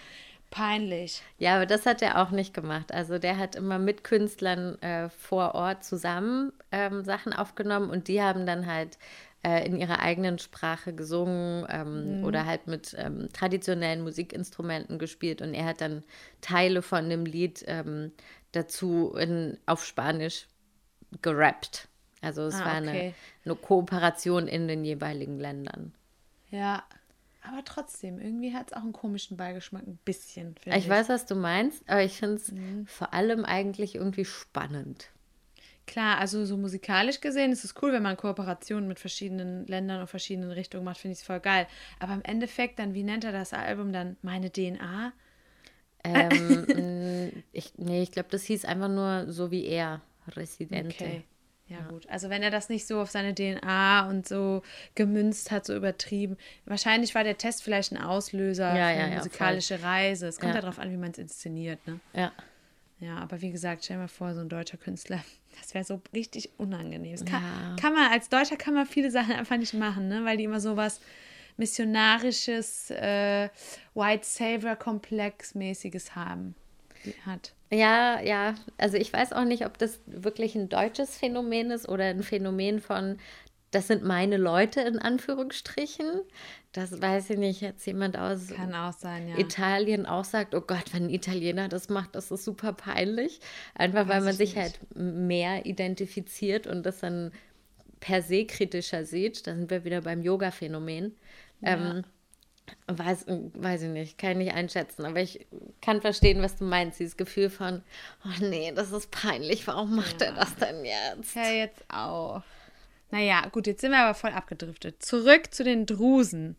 Peinlich. Ja, aber das hat er auch nicht gemacht. Also der hat immer mit Künstlern äh, vor Ort zusammen ähm, Sachen aufgenommen und die haben dann halt äh, in ihrer eigenen Sprache gesungen ähm, oder halt mit ähm, traditionellen Musikinstrumenten gespielt und er hat dann Teile von dem Lied ähm, dazu in, auf Spanisch gerappt. Also es Ah, war eine, okay. eine Kooperation in den jeweiligen Ländern. Ja, aber trotzdem, irgendwie hat es auch einen komischen Beigeschmack, ein bisschen, finde Ich weiß, was du meinst, aber ich finde es vor allem eigentlich irgendwie spannend. Klar, also so musikalisch gesehen ist es cool, wenn man Kooperationen mit verschiedenen Ländern und verschiedenen Richtungen macht, finde ich es voll geil. Aber im Endeffekt dann, wie nennt er das Album dann? Meine DNA? Ähm, *laughs* ich, nee, ich glaube, das hieß einfach nur so wie er, Residente. Okay. Ja, gut. Also wenn er das nicht so auf seine DNA und so gemünzt hat, so übertrieben. Wahrscheinlich war der Test vielleicht ein Auslöser Ja, für ja, eine ja, musikalische Reise. Es kommt Ja. ja darauf an, wie man es inszeniert, ne? Ja. Ja, aber wie gesagt, stell dir mal vor, so ein deutscher Künstler, *laughs* das wäre so richtig unangenehm. Das kann, Ja. kann man, als Deutscher kann man viele Sachen einfach nicht machen, ne? weil die immer so was missionarisches, äh, White Savior-Komplex-mäßiges haben. Hat. Ja, ja. Also ich weiß auch nicht, ob das wirklich ein deutsches Phänomen ist oder ein Phänomen von, das sind meine Leute in Anführungsstrichen. Das weiß ich nicht, jetzt jemand aus auch sein, ja. Italien auch sagt, oh Gott, wenn ein Italiener das macht, das ist super peinlich. Einfach weil Weiß man ich sich nicht. halt mehr identifiziert und das dann per se kritischer sieht. Da sind wir wieder beim Yoga-Phänomen. Ähm, weiß, weiß ich nicht, kann ich nicht einschätzen, aber ich kann verstehen, was du meinst. Dieses Gefühl von, oh nee, das ist peinlich, warum macht er das denn jetzt? Hör jetzt auf. Naja, gut, jetzt sind wir aber voll abgedriftet. Zurück zu den Drusen.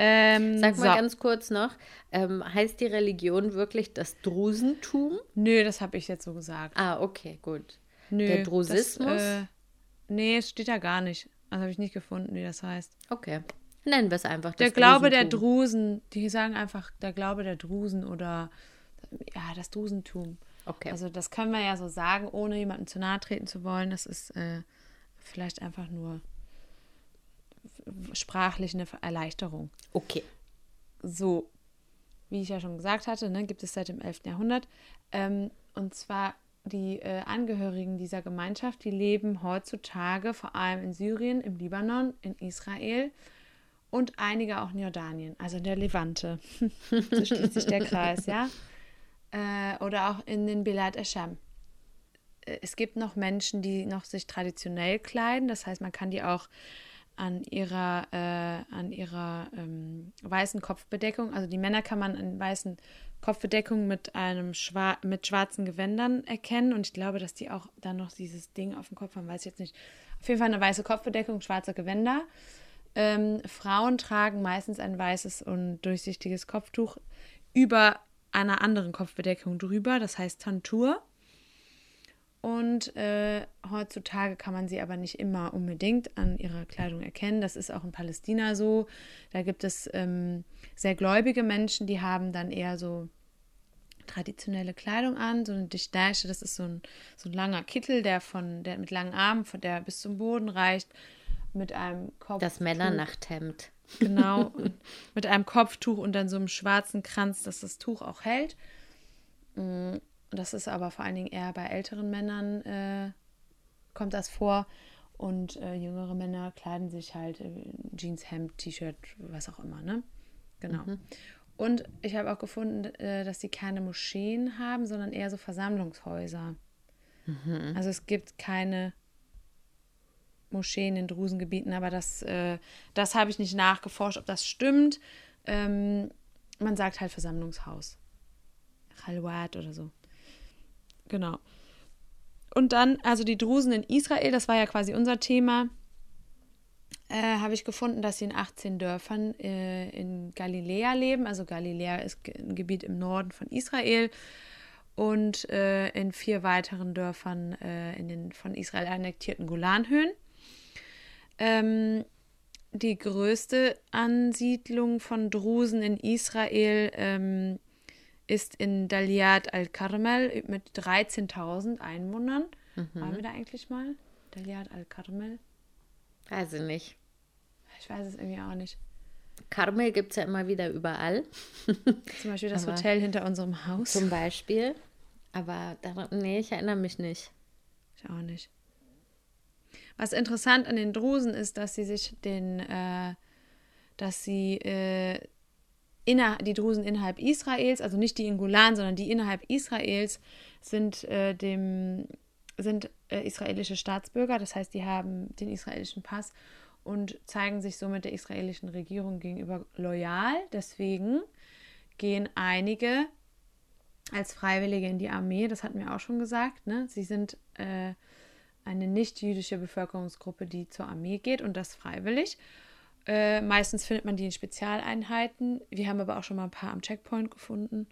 Ähm, Mhm. Sag mal so. ganz kurz noch, ähm, heißt die Religion wirklich das Drusentum? Nö, das habe ich jetzt so gesagt. Ah, okay, gut. Nö, Der Drusismus? Das, äh, nee, es steht da gar nicht. Also habe ich nicht gefunden, wie das heißt. Okay. Nennen wir es einfach. Der Glaube der. Drusen, die sagen einfach der Glaube der Drusen oder ja, das Drusentum. Okay. Also das können wir ja so sagen, ohne jemandem zu nahe treten zu wollen. Das ist äh, vielleicht einfach nur sprachlich eine Erleichterung. okay. So, wie ich ja schon gesagt hatte, ne, gibt es seit dem 11. Jahrhundert. Ähm, und zwar die äh, Angehörigen dieser Gemeinschaft, die leben heutzutage vor allem in Syrien, im Libanon, in Israel und einige auch in Jordanien, also in der Levante. *laughs* so schließt sich der Kreis, ja. Äh, oder auch in den Bilad Esham. Äh, Es gibt noch Menschen, die noch sich traditionell kleiden, das heißt, man kann die auch an ihrer, äh, an ihrer ähm, weißen Kopfbedeckung, also die Männer kann man einen weißen Kopfbedeckung mit einem Schwa mit schwarzen Gewändern erkennen. Und ich glaube, dass die auch dann noch dieses Ding auf dem Kopf haben, weiß ich jetzt nicht. Auf jeden Fall eine weiße Kopfbedeckung, schwarze Gewänder. Ähm, Frauen tragen meistens ein weißes und durchsichtiges Kopftuch über einer anderen Kopfbedeckung drüber, das heißt Tantur. Und äh, heutzutage kann man sie aber nicht immer unbedingt an ihrer Kleidung erkennen. Das ist auch in Palästina so. Da gibt es ähm, sehr gläubige Menschen, die haben dann eher so traditionelle Kleidung an, so eine Dichtasche, das ist so ein, so ein langer Kittel, der von der mit langen Armen, von der bis zum Boden reicht, mit einem Kopf. Das Männernachthemd. Genau, *laughs* mit einem Kopftuch und dann so einem schwarzen Kranz, dass das Tuch auch hält. Mm, das ist aber vor allen Dingen eher bei älteren Männern äh, kommt das vor. Und äh, jüngere Männer kleiden sich halt äh, Jeans, Hemd, T-Shirt, was auch immer, ne? Genau. Mhm. Und ich habe auch gefunden, äh, dass die keine Moscheen haben, sondern eher so Versammlungshäuser. Mhm. Also es gibt keine Moscheen in Drusengebieten, aber das, äh, das habe ich nicht nachgeforscht, ob das stimmt. Ähm, man sagt halt Versammlungshaus. Chalwat oder so. Genau. Und dann, also die Drusen in Israel, das war ja quasi unser Thema, äh, habe ich gefunden, dass sie in 18 Dörfern äh, in Galiläa leben. Also Galiläa ist ein Gebiet im Norden von Israel und äh, in vier weiteren Dörfern äh, in den von Israel annektierten Golanhöhen. Ähm, die größte Ansiedlung von Drusen in Israel ähm, ist in Daliat al-Karmel mit 13.000 Einwohnern. Mhm. Waren wir da eigentlich mal? Daliat al-Karmel? Weiß ich nicht. Ich weiß es irgendwie auch nicht. Karmel gibt es ja immer wieder überall. *laughs* Zum Beispiel das Aber Hotel hinter unserem Haus. Zum Beispiel. Aber daran, nee, ich erinnere mich nicht. Ich auch nicht. Was interessant an den Drusen ist, dass sie sich den, äh, dass sie äh, inner, die Drusen innerhalb Israels, also nicht die in Golan, sondern die innerhalb Israels, sind äh, dem sind äh, israelische Staatsbürger, das heißt, die haben den israelischen Pass und zeigen sich somit der israelischen Regierung gegenüber loyal. Deswegen gehen einige als Freiwillige in die Armee, das hatten wir auch schon gesagt. Ne? Sie sind äh, eine nicht-jüdische Bevölkerungsgruppe, die zur Armee geht und das freiwillig. Äh, meistens findet man die in Spezialeinheiten. Wir haben aber auch schon mal ein paar am Checkpoint gefunden.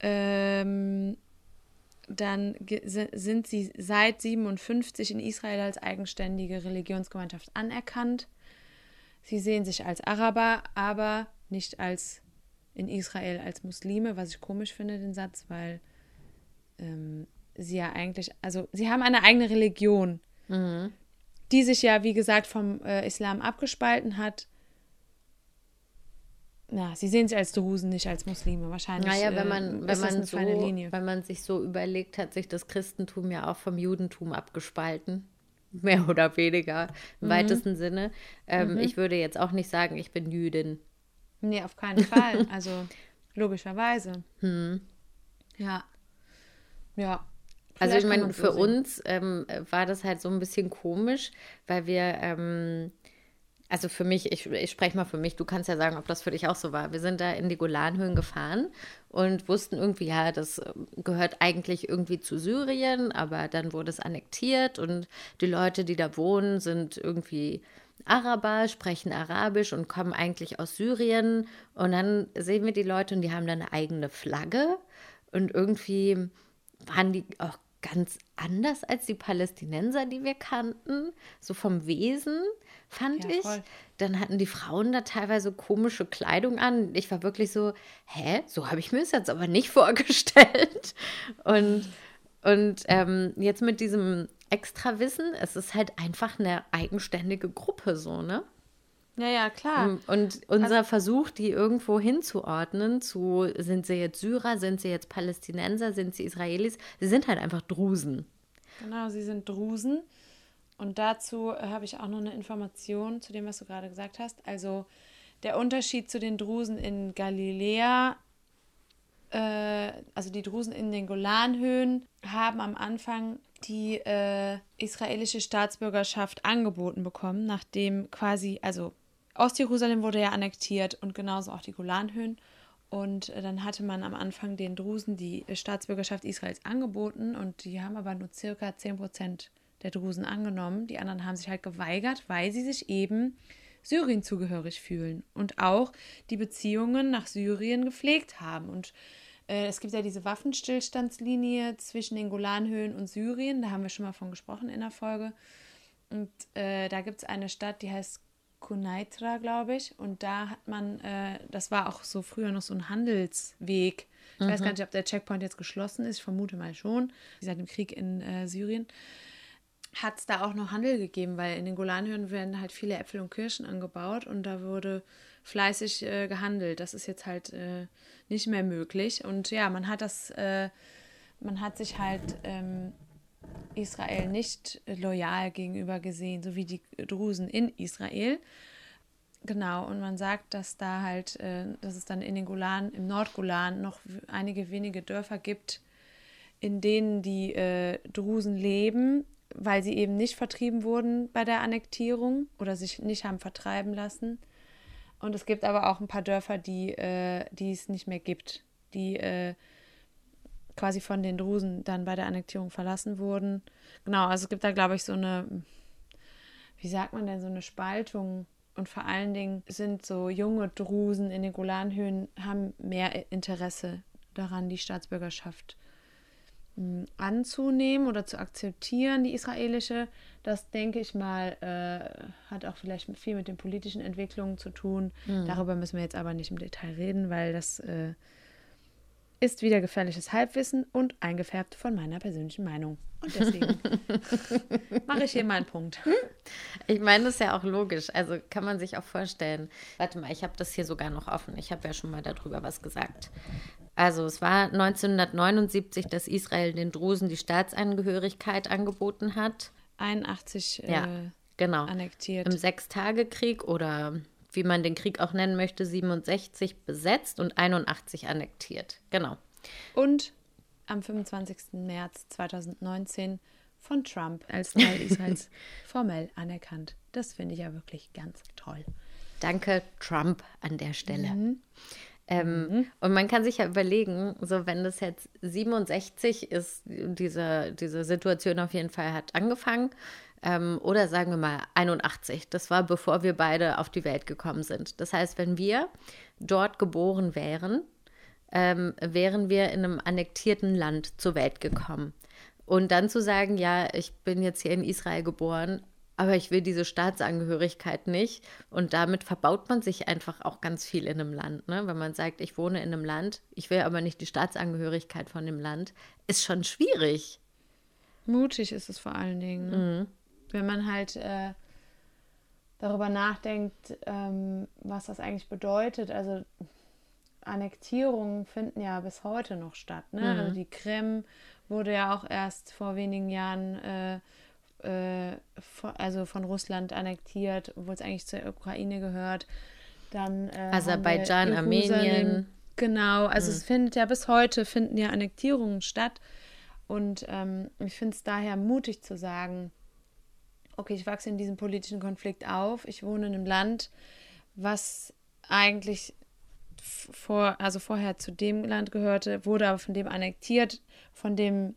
Ähm, dann sind sie seit 57 in Israel als eigenständige Religionsgemeinschaft anerkannt. Sie sehen sich als Araber, aber nicht als in Israel als Muslime, was ich komisch finde, den Satz, weil ähm, sie ja eigentlich, also sie haben eine eigene Religion. Mhm die sich ja, wie gesagt, vom äh, Islam abgespalten hat. Ja, sie sehen sich als Drusen, nicht als Muslime wahrscheinlich. Naja, wenn man, äh, wenn, man so, wenn man sich so überlegt, hat sich das Christentum ja auch vom Judentum abgespalten. *laughs* Mehr oder weniger, im mhm. weitesten Sinne. Ähm, mhm. Ich würde jetzt auch nicht sagen, ich bin Jüdin. Nee, auf keinen *laughs* Fall. Also logischerweise. Hm. Ja. Ja. Also ich meine, für uns ähm, war das halt so ein bisschen komisch, weil wir, ähm, also für mich, ich, ich spreche mal für mich, du kannst ja sagen, ob das für dich auch so war. Wir sind da in die Golanhöhen gefahren und wussten irgendwie, ja, das ähm, gehört eigentlich irgendwie zu Syrien, aber dann wurde es annektiert und die Leute, die da wohnen, sind irgendwie Araber, sprechen Arabisch und kommen eigentlich aus Syrien. Und dann sehen wir die Leute und die haben da eine eigene Flagge und irgendwie waren die auch ganz anders als die Palästinenser, die wir kannten, so vom Wesen, fand ja, ich. Dann hatten die Frauen da teilweise komische Kleidung an. Ich war wirklich so, hä, so habe ich mir es jetzt aber nicht *laughs* vorgestellt. Und, und ähm, jetzt mit diesem Extrawissen, es ist halt einfach eine eigenständige Gruppe, so, ne? Ja, ja, klar. Mm, und unser also, Versuch, die irgendwo hinzuordnen, zu sind sie jetzt Syrer, sind sie jetzt Palästinenser, sind sie Israelis, sie sind halt einfach Drusen. Genau, sie sind Drusen. Und dazu äh, habe ich auch noch eine Information zu dem, was du gerade gesagt hast. Also der Unterschied zu den Drusen in Galiläa, äh, also die Drusen in den Golanhöhen, haben am Anfang die äh, israelische Staatsbürgerschaft angeboten bekommen, nachdem quasi, also Ostjerusalem wurde ja annektiert und genauso auch die Golanhöhen. Und äh, dann hatte man am Anfang den Drusen die äh, Staatsbürgerschaft Israels angeboten und die haben aber nur circa 10 Prozent der Drusen angenommen. Die anderen haben sich halt geweigert, weil sie sich eben Syrien zugehörig fühlen und auch die Beziehungen nach Syrien gepflegt haben. Und äh, es gibt ja diese Waffenstillstandslinie zwischen den Golanhöhen und Syrien, da haben wir schon mal von gesprochen in der Folge. Und äh, da gibt es eine Stadt, die heißt Kunaitra, glaube ich. Und da hat man, äh, das war auch so früher noch so ein Handelsweg. Ich weiß gar nicht, ob der Checkpoint jetzt geschlossen ist. Ich vermute mal schon. Seit dem Krieg in äh, Syrien hat es da auch noch Handel gegeben, weil in den Golanhöhen werden halt viele Äpfel und Kirschen angebaut und da wurde fleißig äh, gehandelt. Das ist jetzt halt äh, nicht mehr möglich. Und ja, man hat das, äh, man hat sich halt ähm, Israel nicht loyal gegenüber gesehen, so wie die Drusen in Israel. Genau, und man sagt, dass da halt, äh, dass es dann in den Golan, im Nordgolan noch einige wenige Dörfer gibt, in denen die äh, Drusen leben, weil sie eben nicht vertrieben wurden bei der Annektierung oder sich nicht haben vertreiben lassen. Und es gibt aber auch ein paar Dörfer, die, äh, die es nicht mehr gibt, die quasi von den Drusen dann bei der Annektierung verlassen wurden. Genau, also es gibt da, glaube ich, so eine, wie sagt man denn, so eine Spaltung. Und vor allen Dingen sind so junge Drusen in den Golanhöhen, haben mehr Interesse daran, die Staatsbürgerschaft mh, anzunehmen oder zu akzeptieren, die israelische. Das denke ich mal, äh, hat auch vielleicht viel mit den politischen Entwicklungen zu tun. Darüber müssen wir jetzt aber nicht im Detail reden, weil das äh, ist wieder gefährliches Halbwissen und eingefärbt von meiner persönlichen Meinung. Und deswegen *laughs* mache ich hier mal einen Punkt. Ich meine, das ist ja auch logisch. Also kann man sich auch vorstellen. Warte mal, ich habe das hier sogar noch offen. Ich habe ja schon mal darüber was gesagt. Also es war 1979, dass Israel den Drusen die Staatsangehörigkeit angeboten hat. 81 Ja, äh, genau. annektiert. Im Sechstagekrieg oder wie man den Krieg auch nennen möchte, 67 besetzt und 81 annektiert. Genau. und am 25. März 2019 von Trump als *laughs* Teil Israels formell anerkannt. Das finde ich ja wirklich ganz toll. Danke, Trump, an der Stelle. Mhm. Ähm, Und man kann sich ja überlegen, so wenn das jetzt 67 ist, diese, diese Situation auf jeden Fall hat angefangen, ähm, oder sagen wir mal 81, das war bevor wir beide auf die Welt gekommen sind. Das heißt, wenn wir dort geboren wären, ähm, wären wir in einem annektierten Land zur Welt gekommen. Und dann zu sagen, ja, ich bin jetzt hier in Israel geboren, aber ich will diese Staatsangehörigkeit nicht. Und damit verbaut man sich einfach auch ganz viel in einem Land. Ne? Wenn man sagt, ich wohne in einem Land, ich will aber nicht die Staatsangehörigkeit von dem Land, ist schon schwierig. Mutig ist es vor allen Dingen. Ne? Wenn man halt äh, darüber nachdenkt, ähm, was das eigentlich bedeutet. Also Annektierungen finden ja bis heute noch statt. Ne? Also die Krim wurde ja auch erst vor wenigen Jahren äh, äh, von, also von Russland annektiert, obwohl es eigentlich zur Ukraine gehört. Dann äh, Aserbaidschan. Armenien. Genau, also es findet ja bis heute finden ja Annektierungen statt. Und ähm, ich finde es daher mutig zu sagen, okay, ich wachse in diesem politischen Konflikt auf, ich wohne in einem Land, was eigentlich vor, also vorher zu dem Land gehörte, wurde aber von dem annektiert, von dem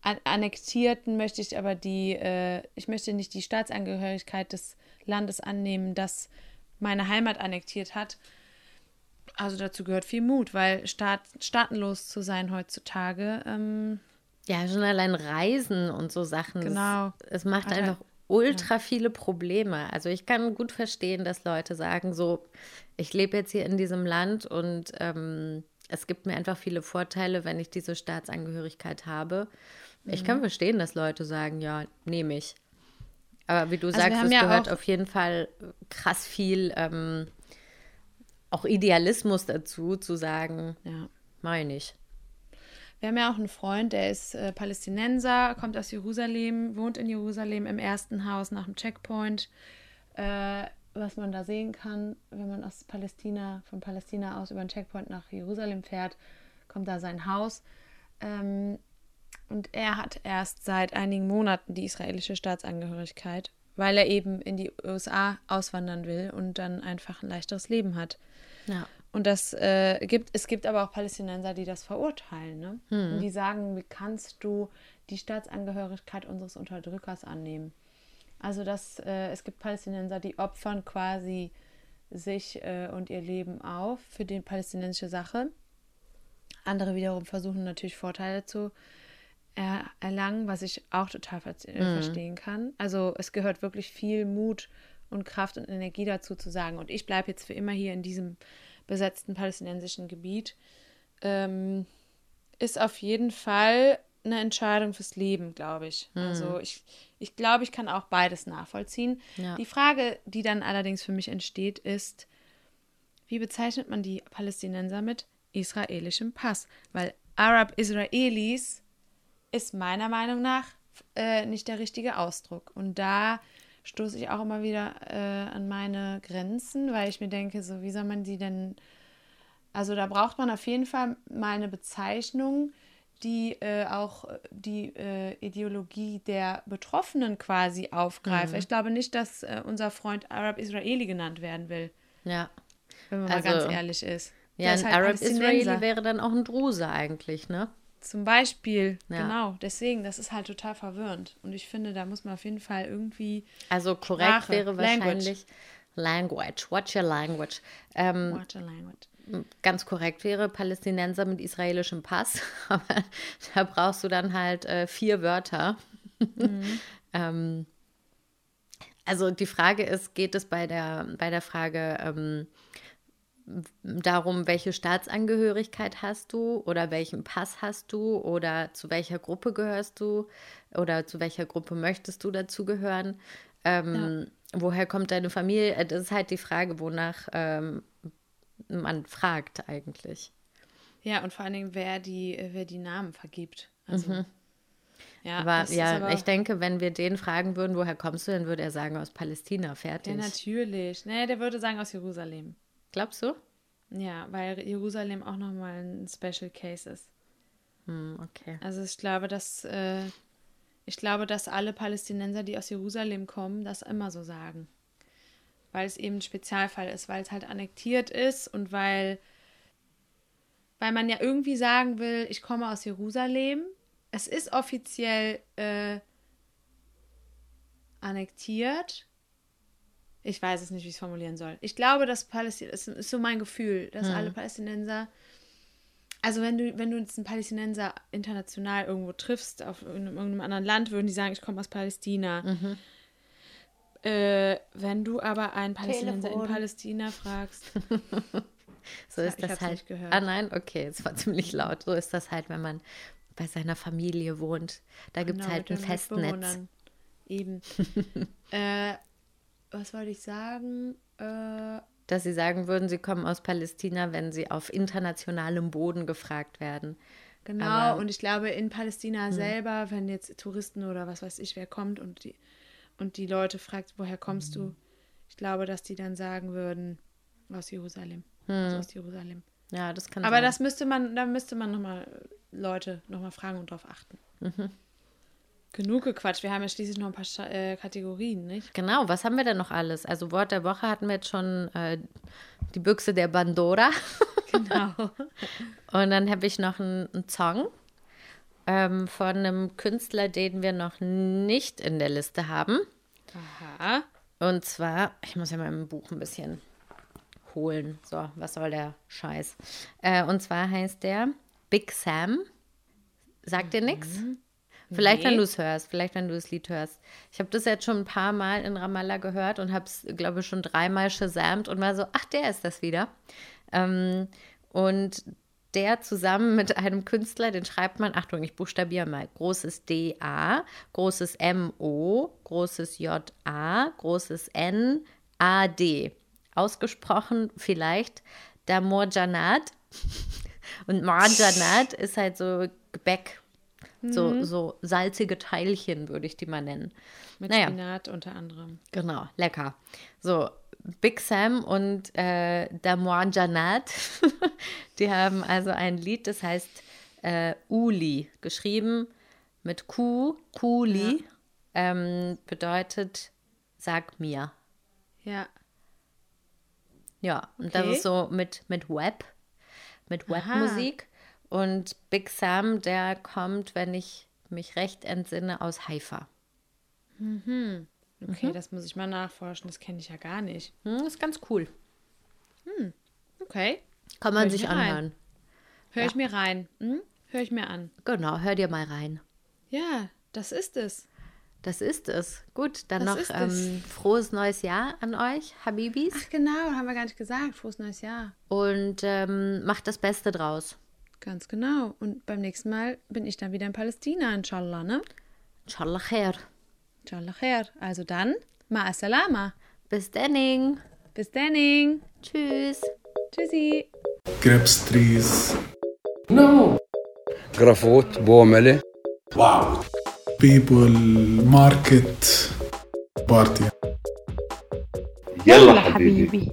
An Annektierten möchte ich aber die, äh, ich möchte nicht die Staatsangehörigkeit des Landes annehmen, das meine Heimat annektiert hat. Also dazu gehört viel Mut, weil Staat, staatenlos zu sein heutzutage, ähm, Ja, schon allein Reisen und so Sachen. Genau. Es macht Hat einfach ultra viele Probleme. Also ich kann gut verstehen, dass Leute sagen, so, ich lebe jetzt hier in diesem Land und ähm, es gibt mir einfach viele Vorteile, wenn ich diese Staatsangehörigkeit habe. Ich Mhm. kann verstehen, dass Leute sagen, ja, nehme ich. Aber wie du Also wir sagst, haben es ja gehört auf jeden Fall krass viel ähm, auch Idealismus dazu, zu sagen, ja. meine ich. Wir haben ja auch einen Freund, der ist äh, Palästinenser, kommt aus Jerusalem, wohnt in Jerusalem im ersten Haus nach dem Checkpoint. Äh, was man da sehen kann, wenn man aus Palästina, von Palästina aus über den Checkpoint nach Jerusalem fährt, kommt da sein Haus. Ähm, und er hat erst seit einigen Monaten die israelische Staatsangehörigkeit, weil er eben in die USA auswandern will und dann einfach ein leichteres Leben hat. Ja. Und das äh, gibt, es gibt aber auch Palästinenser, die das verurteilen, ne? Und die sagen, wie kannst du die Staatsangehörigkeit unseres Unterdrückers annehmen? Also das, äh, es gibt Palästinenser, die opfern quasi sich äh, und ihr Leben auf für die palästinensische Sache. Andere wiederum versuchen natürlich Vorteile zu er erlangen, was ich auch total ver äh, verstehen kann. Also es gehört wirklich viel Mut und Kraft und Energie dazu zu sagen, und ich bleibe jetzt für immer hier in diesem besetzten palästinensischen Gebiet, ähm, ist auf jeden Fall eine Entscheidung fürs Leben, glaube ich. Also ich, ich glaube, ich kann auch beides nachvollziehen. Ja. Die Frage, die dann allerdings für mich entsteht, ist, wie bezeichnet man die Palästinenser mit israelischem Pass? Weil Arab Israelis ist meiner Meinung nach äh, nicht der richtige Ausdruck. Und da stoße ich auch immer wieder äh, an meine Grenzen, weil ich mir denke, so wie soll man die denn. Also da braucht man auf jeden Fall mal eine Bezeichnung, die äh, auch die äh, Ideologie der Betroffenen quasi aufgreift. Ich glaube nicht, dass äh, unser Freund Arab Israeli genannt werden will, Ja. wenn man Also, mal ganz ehrlich ist. Ja, ist ein halt Arab Israeli wäre dann auch ein Druse eigentlich, ne? Zum Beispiel, Ja. genau. Deswegen, das ist halt total verwirrend. Und ich finde, da muss man auf jeden Fall irgendwie Also korrekt Sprache, wäre Language. wahrscheinlich Language. What's your language? Ähm, Watch a language. ganz korrekt wäre Palästinenser mit israelischem Pass, *laughs* aber da brauchst du dann halt äh, vier Wörter. *laughs* ähm, also die Frage ist, geht es bei der, bei der Frage ähm, darum, welche Staatsangehörigkeit hast du oder welchen Pass hast du oder zu welcher Gruppe gehörst du oder zu welcher Gruppe möchtest du dazugehören? Ähm, Woher kommt deine Familie? Äh, Das ist halt die Frage, wonach ähm, man fragt eigentlich. Ja, und vor allen Dingen, wer die, wer die Namen vergibt. Also, ja, Aber ja, aber, ich denke, wenn wir den fragen würden, woher kommst du, dann würde er sagen, aus Palästina, fertig. Ja, natürlich. Nee, der würde sagen aus Jerusalem. Glaubst du? Ja, weil Jerusalem auch nochmal ein Special Case ist. Hm, okay. Also ich glaube, dass äh, ich glaube, dass alle Palästinenser, die aus Jerusalem kommen, das immer so sagen. Weil es eben ein Spezialfall ist, weil es halt annektiert ist und weil, weil man ja irgendwie sagen will, ich komme aus Jerusalem. Es ist offiziell äh, annektiert. Ich weiß es nicht, wie ich es formulieren soll. Ich glaube, dass Palästina, es ist so mein Gefühl, dass alle Palästinenser also wenn du, wenn du jetzt einen Palästinenser international irgendwo triffst, auf irgendeinem, irgendeinem anderen Land, würden die sagen, ich komme aus Palästina. Äh, wenn du aber einen Palästinenser Telefon. in Palästina fragst, *laughs* So ist das halt. Ah nein, okay, es war ziemlich laut. So ist das halt, wenn man bei seiner Familie wohnt. Da gibt es genau, halt ein Festnetz. Eben. *laughs* äh, was wollte ich sagen? Äh, Dass sie sagen würden, sie kommen aus Palästina, wenn sie auf internationalem Boden gefragt werden. Genau, Aber- und ich glaube, in Palästina selber, wenn jetzt Touristen oder was weiß ich, wer kommt und die, und die Leute fragt, woher kommst du? Ich glaube, dass die dann sagen würden, aus Jerusalem. Also aus Jerusalem. Ja, das kann Aber sein. das müsste man, da müsste man nochmal Leute nochmal fragen und drauf achten. Genug gequatscht. Wir haben ja schließlich noch ein paar Scha äh, Kategorien, nicht? Genau, was haben wir denn noch alles? Also Wort der Woche hatten wir jetzt schon äh, die Büchse der Bandora. *laughs* Genau. Und dann habe ich noch einen, einen Song ähm, von einem Künstler, den wir noch nicht in der Liste haben. Aha. Und zwar, ich muss ja mal im Buch ein bisschen holen. So, was soll der Scheiß? Äh, und zwar heißt der Big Sam. Sagt dir nichts? Vielleicht, wenn Nee. du es hörst, vielleicht, wenn du das Lied hörst. Ich habe das jetzt schon ein paar Mal in Ramallah gehört und habe es, glaube ich, schon dreimal shazamt und war so, ach, der ist das wieder. Ähm, und der zusammen mit einem Künstler, den schreibt man, Achtung, ich buchstabiere mal, großes D-A, großes M-O, großes J-A, großes N-A-D. Ausgesprochen vielleicht Damorjanat. *laughs* Und Marjanat ist halt so Gebäck, so, so salzige Teilchen, würde ich die mal nennen. Mit Naja. Spinat unter anderem. Genau, lecker. So, Big Sam und äh, Damouan Janat, *laughs* die haben also ein Lied, das heißt äh, Uli, geschrieben mit Q, Kuli, ähm, bedeutet sag mir. Ja. Ja, und das Okay. ist so mit, mit Web, mit Webmusik. Und Big Sam, der kommt, wenn ich mich recht entsinne, aus Haifa. Okay, das muss ich mal nachforschen. Das kenne ich ja gar nicht. Hm, ist ganz cool. Okay. Kann man sich anhören. Hör ich mir rein. Hm? Hör ich mir an. Genau, hör dir mal rein. Ja, das ist es. Das ist es. Gut, dann Das noch ähm, frohes neues Jahr an euch, Habibis. Ach genau, haben wir gar nicht gesagt. Frohes neues Jahr. Und ähm, macht das Beste draus. Ganz genau. Und beim nächsten Mal bin ich dann wieder in Palästina, inshallah, ne? Inshallah khair. Inshallah khair. Also dann, ma'a salama. Bis denning. Bis dann. Tschüss. Tschüssi. grapes trees, No. جرافوت بومله Wow. people, market, party. يلا حبيبي.